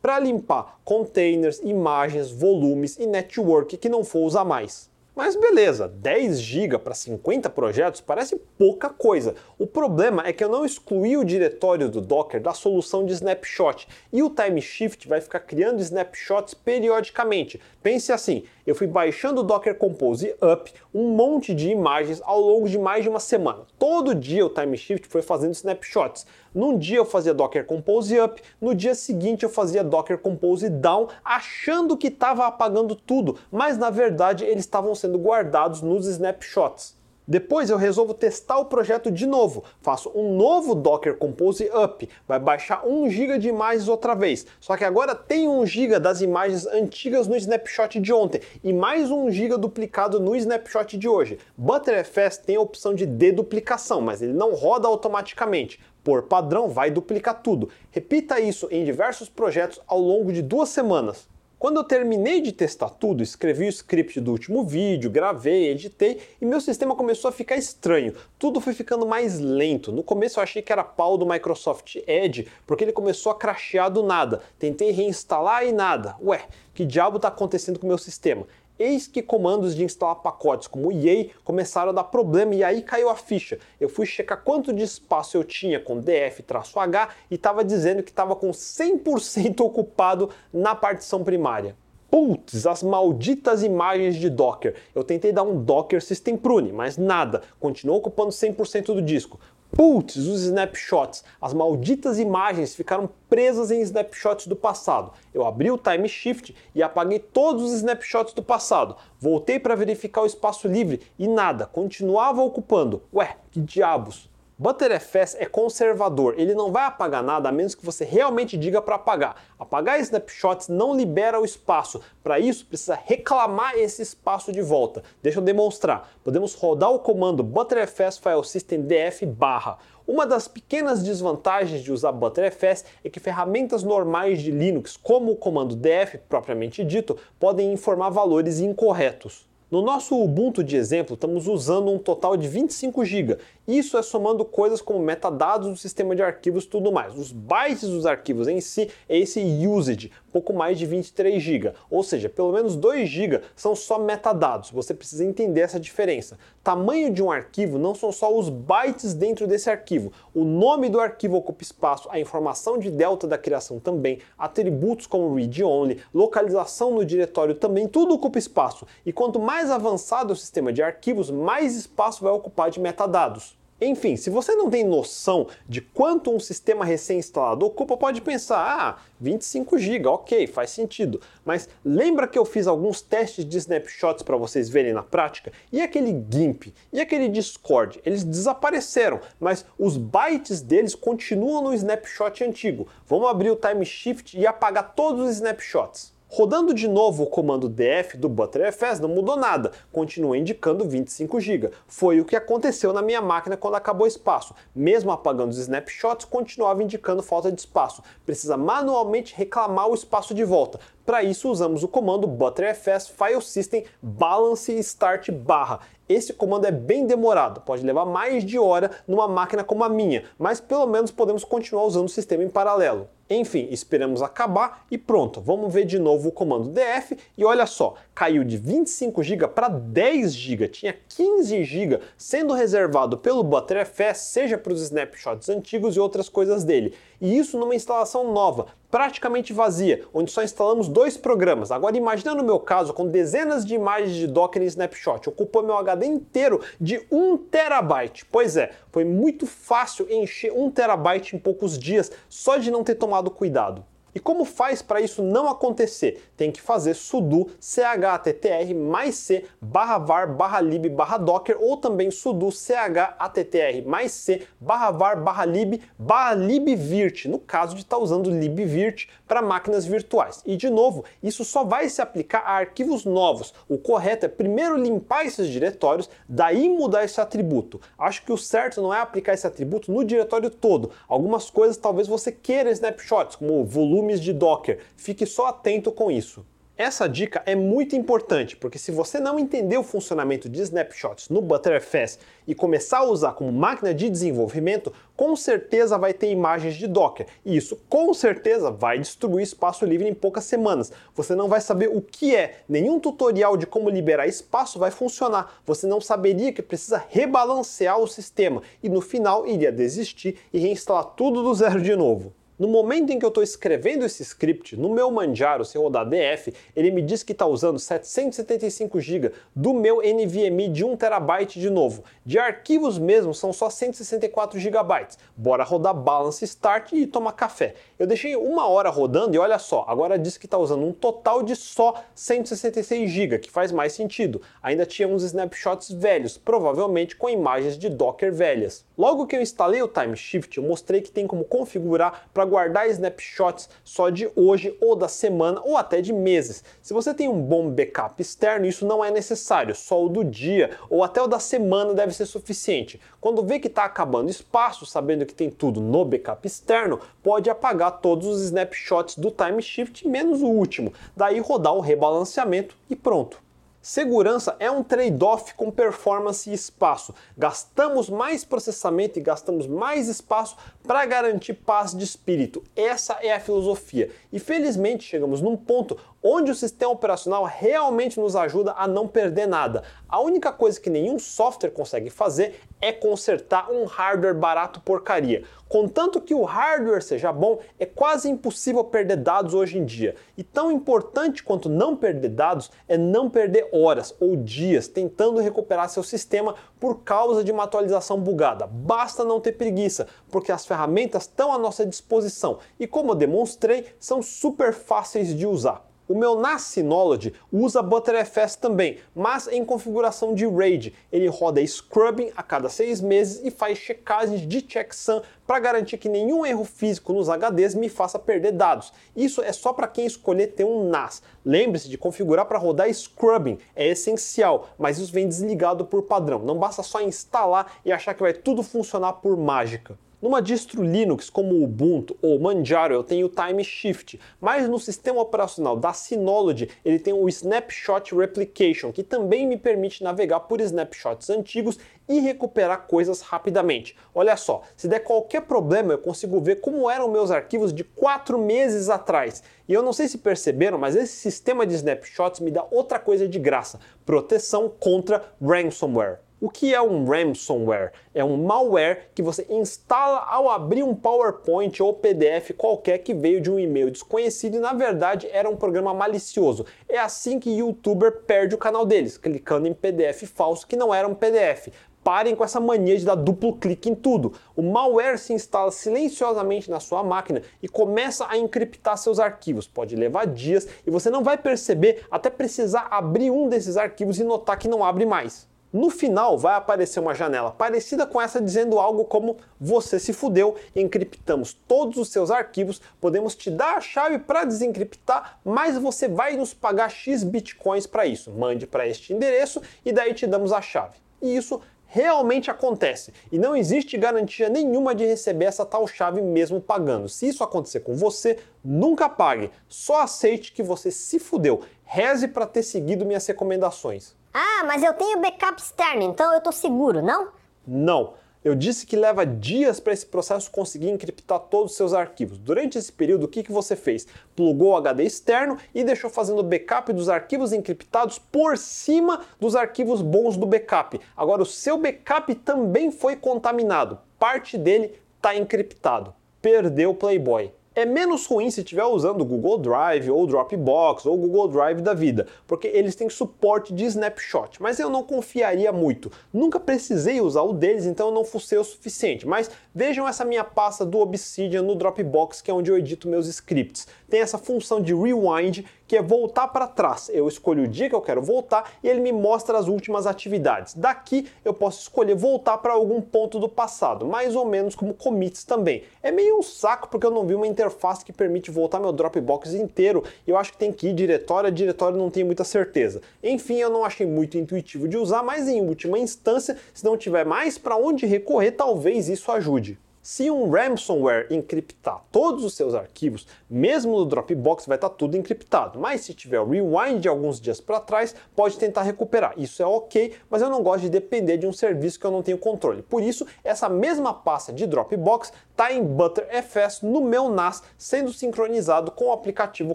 para limpar containers, imagens, volumes e network que não for usar mais. Mas beleza, 10 GB para 50 projetos parece pouca coisa. O problema é que eu não excluí o diretório do Docker da solução de snapshot e o Time Shift vai ficar criando snapshots periodicamente. Pense assim, eu fui baixando o Docker Compose Up, um monte de imagens ao longo de mais de uma semana. Todo dia o Time Shift foi fazendo snapshots. Num dia eu fazia Docker Compose Up, no dia seguinte eu fazia Docker Compose Down, achando que estava apagando tudo, mas na verdade eles estavam sendo guardados nos snapshots. Depois eu resolvo testar o projeto de novo. Faço um novo Docker Compose Up. Vai baixar 1 GB de imagens outra vez. Só que agora tem 1 GB das imagens antigas no snapshot de ontem e mais 1 GB duplicado no snapshot de hoje. ButterFS tem a opção de deduplicação, mas ele não roda automaticamente por padrão, vai duplicar tudo. Repita isso em diversos projetos ao longo de duas semanas. Quando eu terminei de testar tudo, escrevi o script do último vídeo, gravei, editei e meu sistema começou a ficar estranho. Tudo foi ficando mais lento. No começo eu achei que era pau do Microsoft Edge, porque ele começou a crashear do nada. Tentei reinstalar e nada. Ué, que diabo está acontecendo com o meu sistema? Eis que comandos de instalar pacotes como EA começaram a dar problema e aí caiu a ficha. Eu fui checar quanto de espaço eu tinha com df-h e estava dizendo que estava com 100% ocupado na partição primária. Putz, as malditas imagens de Docker. Eu tentei dar um Docker System Prune, mas nada. Continuou ocupando 100% do disco. Putz, os snapshots, as malditas imagens ficaram presas em snapshots do passado. Eu abri o time shift e apaguei todos os snapshots do passado. Voltei para verificar o espaço livre e nada, continuava ocupando. Ué, que diabos? ButterFS é conservador, ele não vai apagar nada a menos que você realmente diga para apagar. Apagar snapshots não libera o espaço, para isso precisa reclamar esse espaço de volta. Deixa eu demonstrar. Podemos rodar o comando butterfs file system df barra. Uma das pequenas desvantagens de usar ButterFS é que ferramentas normais de Linux, como o comando df propriamente dito, podem informar valores incorretos. No nosso Ubuntu de exemplo, estamos usando um total de 25 GB. Isso é somando coisas como metadados do sistema de arquivos e tudo mais. Os bytes dos arquivos em si é esse usage, pouco mais de 23 GB. Ou seja, pelo menos 2 GB são só metadados. Você precisa entender essa diferença. Tamanho de um arquivo não são só os bytes dentro desse arquivo. O nome do arquivo ocupa espaço, a informação de delta da criação também, atributos como read-only, localização no diretório também, tudo ocupa espaço. E quanto mais avançado o sistema de arquivos, mais espaço vai ocupar de metadados. Enfim, se você não tem noção de quanto um sistema recém-instalado ocupa, pode pensar, ah, 25 GB, ok, faz sentido. Mas lembra que eu fiz alguns testes de snapshots para vocês verem na prática? E aquele GIMP? E aquele Discord? Eles desapareceram, mas os bytes deles continuam no snapshot antigo. Vamos abrir o time shift e apagar todos os snapshots. Rodando de novo o comando df do ButterFS não mudou nada, continua indicando 25 GB. Foi o que aconteceu na minha máquina quando acabou o espaço. Mesmo apagando os snapshots, continuava indicando falta de espaço. Precisa manualmente reclamar o espaço de volta. Para isso usamos o comando butterfs file system balance start barra. Esse comando é bem demorado, pode levar mais de hora numa máquina como a minha, mas pelo menos podemos continuar usando o sistema em paralelo. Enfim, esperamos acabar e pronto. Vamos ver de novo o comando df e olha só, caiu de 25 GB para 10 GB, tinha 15 GB sendo reservado pelo ButterFS, seja para os snapshots antigos e outras coisas dele. E isso numa instalação nova, praticamente vazia, onde só instalamos dois programas. Agora imagina no meu caso, com dezenas de imagens de Docker em Snapshot, ocupou meu HD inteiro de 1 terabyte. Pois é, foi muito fácil encher 1 terabyte em poucos dias, só de não ter tomado cuidado. E como faz para isso não acontecer? Tem que fazer sudo chttr mais c barra var barra lib barra docker ou também sudo chttr mais c barra var barra lib barra libvirt, no caso de estar tá usando libvirt para máquinas virtuais. E de novo, isso só vai se aplicar a arquivos novos. O correto é primeiro limpar esses diretórios, daí mudar esse atributo. Acho que o certo não é aplicar esse atributo no diretório todo. Algumas coisas talvez você queira snapshots, como volume volumes de Docker. Fique só atento com isso. Essa dica é muito importante, porque se você não entender o funcionamento de snapshots no Butterfs e começar a usar como máquina de desenvolvimento, com certeza vai ter imagens de Docker. E isso com certeza vai destruir espaço livre em poucas semanas. Você não vai saber o que é, nenhum tutorial de como liberar espaço vai funcionar. Você não saberia que precisa rebalancear o sistema e no final iria desistir e reinstalar tudo do zero de novo. No momento em que eu estou escrevendo esse script, no meu Manjaro, se rodar df, ele me diz que está usando 775 GB do meu NVMe de 1 TB de novo. De arquivos mesmo são só 164 GB. Bora rodar balance start e tomar café. Eu deixei uma hora rodando e olha só, agora diz que está usando um total de só 166 GB, que faz mais sentido. Ainda tinha uns snapshots velhos, provavelmente com imagens de Docker velhas. Logo que eu instalei o Time Shift, eu mostrei que tem como configurar para guardar snapshots só de hoje ou da semana ou até de meses. Se você tem um bom backup externo, isso não é necessário, só o do dia ou até o da semana deve ser suficiente. Quando vê que está acabando espaço, sabendo que tem tudo no backup externo, pode apagar todos os snapshots do Time Shift menos o último, daí rodar o rebalanceamento e pronto. Segurança é um trade-off com performance e espaço. Gastamos mais processamento e gastamos mais espaço para garantir paz de espírito. Essa é a filosofia. E felizmente chegamos num ponto onde o sistema operacional realmente nos ajuda a não perder nada. A única coisa que nenhum software consegue fazer é consertar um hardware barato porcaria. Contanto que o hardware seja bom, é quase impossível perder dados hoje em dia. E tão importante quanto não perder dados é não perder horas ou dias tentando recuperar seu sistema por causa de uma atualização bugada. Basta não ter preguiça, porque as ferramentas estão à nossa disposição e, como eu demonstrei, são super fáceis de usar. O meu NAS Synology usa ButterFS também, mas em configuração de RAID. Ele roda scrubbing a cada seis meses e faz checagens de checksum para garantir que nenhum erro físico nos HDs me faça perder dados. Isso é só para quem escolher ter um NAS. Lembre-se de configurar para rodar scrubbing, é essencial, mas isso vem desligado por padrão. Não basta só instalar e achar que vai tudo funcionar por mágica. Numa distro Linux como Ubuntu ou Manjaro eu tenho o Time Shift, mas no sistema operacional da Synology ele tem o Snapshot Replication, que também me permite navegar por snapshots antigos e recuperar coisas rapidamente. Olha só, se der qualquer problema eu consigo ver como eram meus arquivos de 4 meses atrás. E eu não sei se perceberam, mas esse sistema de snapshots me dá outra coisa de graça: proteção contra ransomware. O que é um ransomware? É um malware que você instala ao abrir um PowerPoint ou PDF qualquer que veio de um e-mail desconhecido e na verdade era um programa malicioso. É assim que youtuber perde o canal deles, clicando em PDF falso que não era um PDF. Parem com essa mania de dar duplo clique em tudo. O malware se instala silenciosamente na sua máquina e começa a encriptar seus arquivos. Pode levar dias e você não vai perceber até precisar abrir um desses arquivos e notar que não abre mais. No final vai aparecer uma janela parecida com essa dizendo algo como você se fudeu, encriptamos todos os seus arquivos, podemos te dar a chave para desencriptar, mas você vai nos pagar X bitcoins para isso. Mande para este endereço e daí te damos a chave. E isso realmente acontece e não existe garantia nenhuma de receber essa tal chave mesmo pagando. Se isso acontecer com você, nunca pague, só aceite que você se fudeu. Reze para ter seguido minhas recomendações. Ah, mas eu tenho backup externo, então eu tô seguro, não? Não. Eu disse que leva dias para esse processo conseguir encriptar todos os seus arquivos. Durante esse período, o que, que você fez? Plugou o HD externo e deixou fazendo backup dos arquivos encriptados por cima dos arquivos bons do backup. Agora, o seu backup também foi contaminado. Parte dele está encriptado. Perdeu o Playboy. É menos ruim se estiver usando o Google Drive ou Dropbox ou Google Drive da vida, porque eles têm suporte de snapshot, mas eu não confiaria muito. Nunca precisei usar o deles, então não fucei o suficiente. Mas vejam essa minha pasta do Obsidian no Dropbox, que é onde eu edito meus scripts. Tem essa função de rewind que é voltar para trás. Eu escolho o dia que eu quero voltar e ele me mostra as últimas atividades. Daqui eu posso escolher voltar para algum ponto do passado, mais ou menos como commits também. É meio um saco porque eu não vi uma interface que permite voltar meu Dropbox inteiro e eu acho que tem que ir diretório a diretório, não tenho muita certeza. Enfim, eu não achei muito intuitivo de usar, mas em última instância, se não tiver mais para onde recorrer, talvez isso ajude. Se um ransomware encriptar todos os seus arquivos, mesmo no Dropbox vai estar tá tudo encriptado. Mas se tiver o rewind de alguns dias para trás, pode tentar recuperar. Isso é ok, mas eu não gosto de depender de um serviço que eu não tenho controle. Por isso, essa mesma pasta de Dropbox está em ButterFS no meu NAS, sendo sincronizado com o aplicativo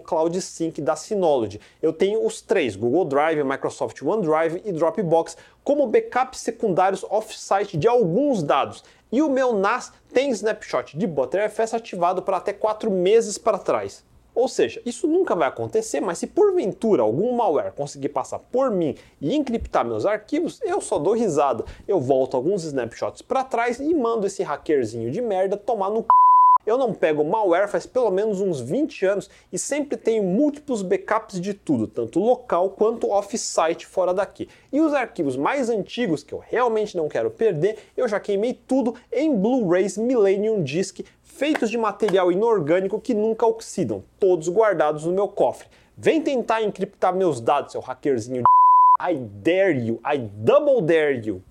Cloud Sync da Synology. Eu tenho os três, Google Drive, Microsoft OneDrive e Dropbox, como backups secundários off-site de alguns dados. E o meu NAS tem snapshot de ButterFS ativado para até 4 meses para trás. Ou seja, isso nunca vai acontecer, mas se porventura algum malware conseguir passar por mim e encriptar meus arquivos, eu só dou risada. Eu volto alguns snapshots para trás e mando esse hackerzinho de merda tomar no c... Eu não pego malware faz pelo menos uns 20 anos e sempre tenho múltiplos backups de tudo, tanto local quanto off-site fora daqui. E os arquivos mais antigos que eu realmente não quero perder, eu já queimei tudo em Blu-rays Millennium Disc feitos de material inorgânico que nunca oxidam, todos guardados no meu cofre. Vem tentar encriptar meus dados, seu hackerzinho de I dare you, I double dare you.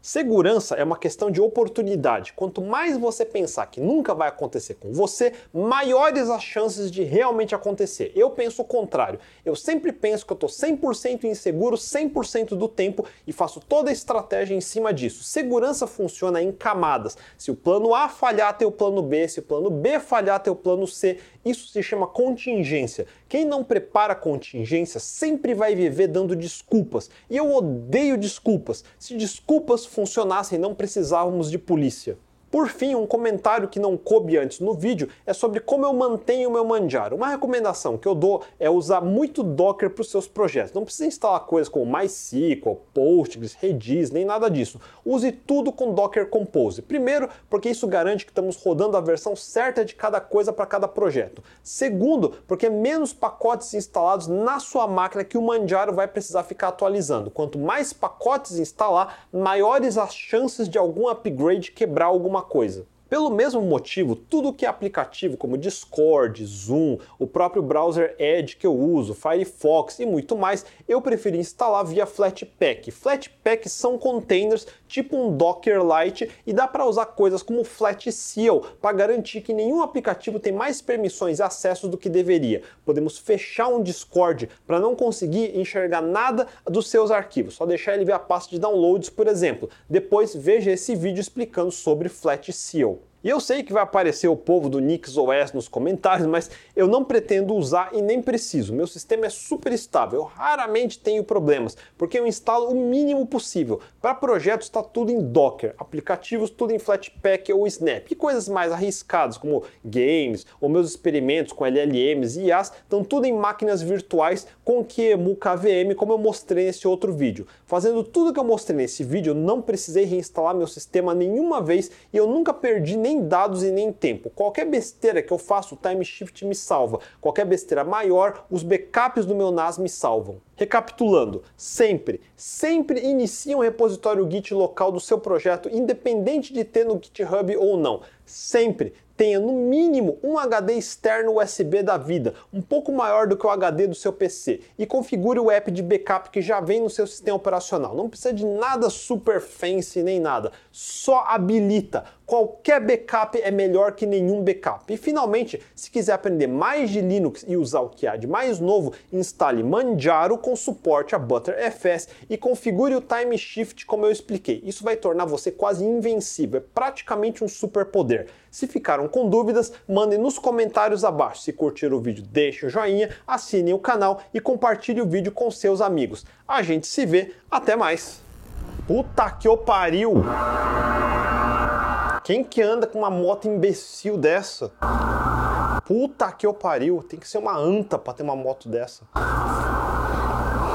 Segurança é uma questão de oportunidade. Quanto mais você pensar que nunca vai acontecer com você, maiores as chances de realmente acontecer. Eu penso o contrário. Eu sempre penso que eu estou 100% inseguro 100% do tempo e faço toda a estratégia em cima disso. Segurança funciona em camadas. Se o plano A falhar, tem o plano B. Se o plano B falhar, tem o plano C. Isso se chama contingência. Quem não prepara contingência sempre vai viver dando desculpas. E eu odeio desculpas. Se desculpas funcionassem, não precisávamos de polícia. Por fim, um comentário que não coube antes no vídeo é sobre como eu mantenho o meu Manjaro. Uma recomendação que eu dou é usar muito Docker para os seus projetos. Não precisa instalar coisas como MySQL, Postgres, Redis, nem nada disso. Use tudo com Docker Compose. Primeiro, porque isso garante que estamos rodando a versão certa de cada coisa para cada projeto. Segundo, porque é menos pacotes instalados na sua máquina que o Manjaro vai precisar ficar atualizando. Quanto mais pacotes instalar, maiores as chances de algum upgrade quebrar alguma alguma coisa. Pelo mesmo motivo, tudo que é aplicativo como Discord, Zoom, o próprio browser Edge que eu uso, Firefox e muito mais, eu preferi instalar via Flatpak. Flatpak são containers tipo um Dockerlite e dá para usar coisas como Flatseal para garantir que nenhum aplicativo tem mais permissões e acessos do que deveria. Podemos fechar um Discord para não conseguir enxergar nada dos seus arquivos, só deixar ele ver a pasta de downloads, por exemplo. Depois veja esse vídeo explicando sobre Flatseal. E eu sei que vai aparecer o povo do NixOS nos comentários, mas eu não pretendo usar e nem preciso. Meu sistema é super estável, eu raramente tenho problemas, porque eu instalo o mínimo possível. Para projetos está tudo em Docker, aplicativos tudo em Flatpak ou Snap. E coisas mais arriscadas, como games ou meus experimentos com LLMs e IAs, estão tudo em máquinas virtuais com QEMU KVM, como eu mostrei nesse outro vídeo. Fazendo tudo que eu mostrei nesse vídeo, eu não precisei reinstalar meu sistema nenhuma vez e eu nunca perdi nem nem dados e nem tempo. Qualquer besteira que eu faço, o Time Shift me salva. Qualquer besteira maior, os backups do meu NAS me salvam. Recapitulando, sempre, sempre inicie um repositório Git local do seu projeto, independente de ter no GitHub ou não. Sempre tenha no mínimo um HD externo USB da vida, um pouco maior do que o HD do seu PC, e configure o app de backup que já vem no seu sistema operacional. Não precisa de nada super fancy nem nada, só habilita. Qualquer backup é melhor que nenhum backup. E finalmente, se quiser aprender mais de Linux e usar o que há de mais novo, instale Manjaro com suporte a ButterFS e configure o Time Shift como eu expliquei. Isso vai tornar você quase invencível, é praticamente um superpoder. Se ficaram com dúvidas, mandem nos comentários abaixo. Se curtiram o vídeo, deixe o joinha, assine o canal e compartilhe o vídeo com seus amigos. A gente se vê, até mais. Puta que o pariu! Quem que anda com uma moto imbecil dessa? Puta que o pariu, tem que ser uma anta pra ter uma moto dessa.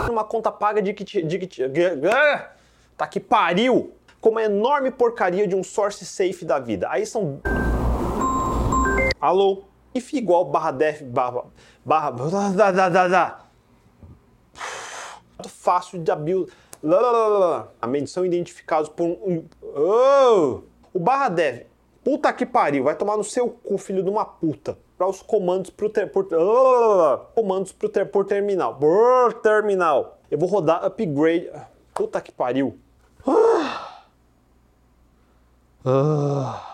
Uma conta paga de que... De que tá que pariu! como a enorme porcaria de um source safe da vida. Aí são. Alô? If igual barra def barra. barra. Da, da, da, da. Fácil de abuse. A medição identificados por um. Oh! O barra dev. Puta que pariu, vai tomar no seu cu, filho de uma puta. Para os comandos pro ter, por, oh! comandos pro ter, por terminal. Por terminal. Eu vou rodar upgrade. Puta que pariu. Ah. Uh.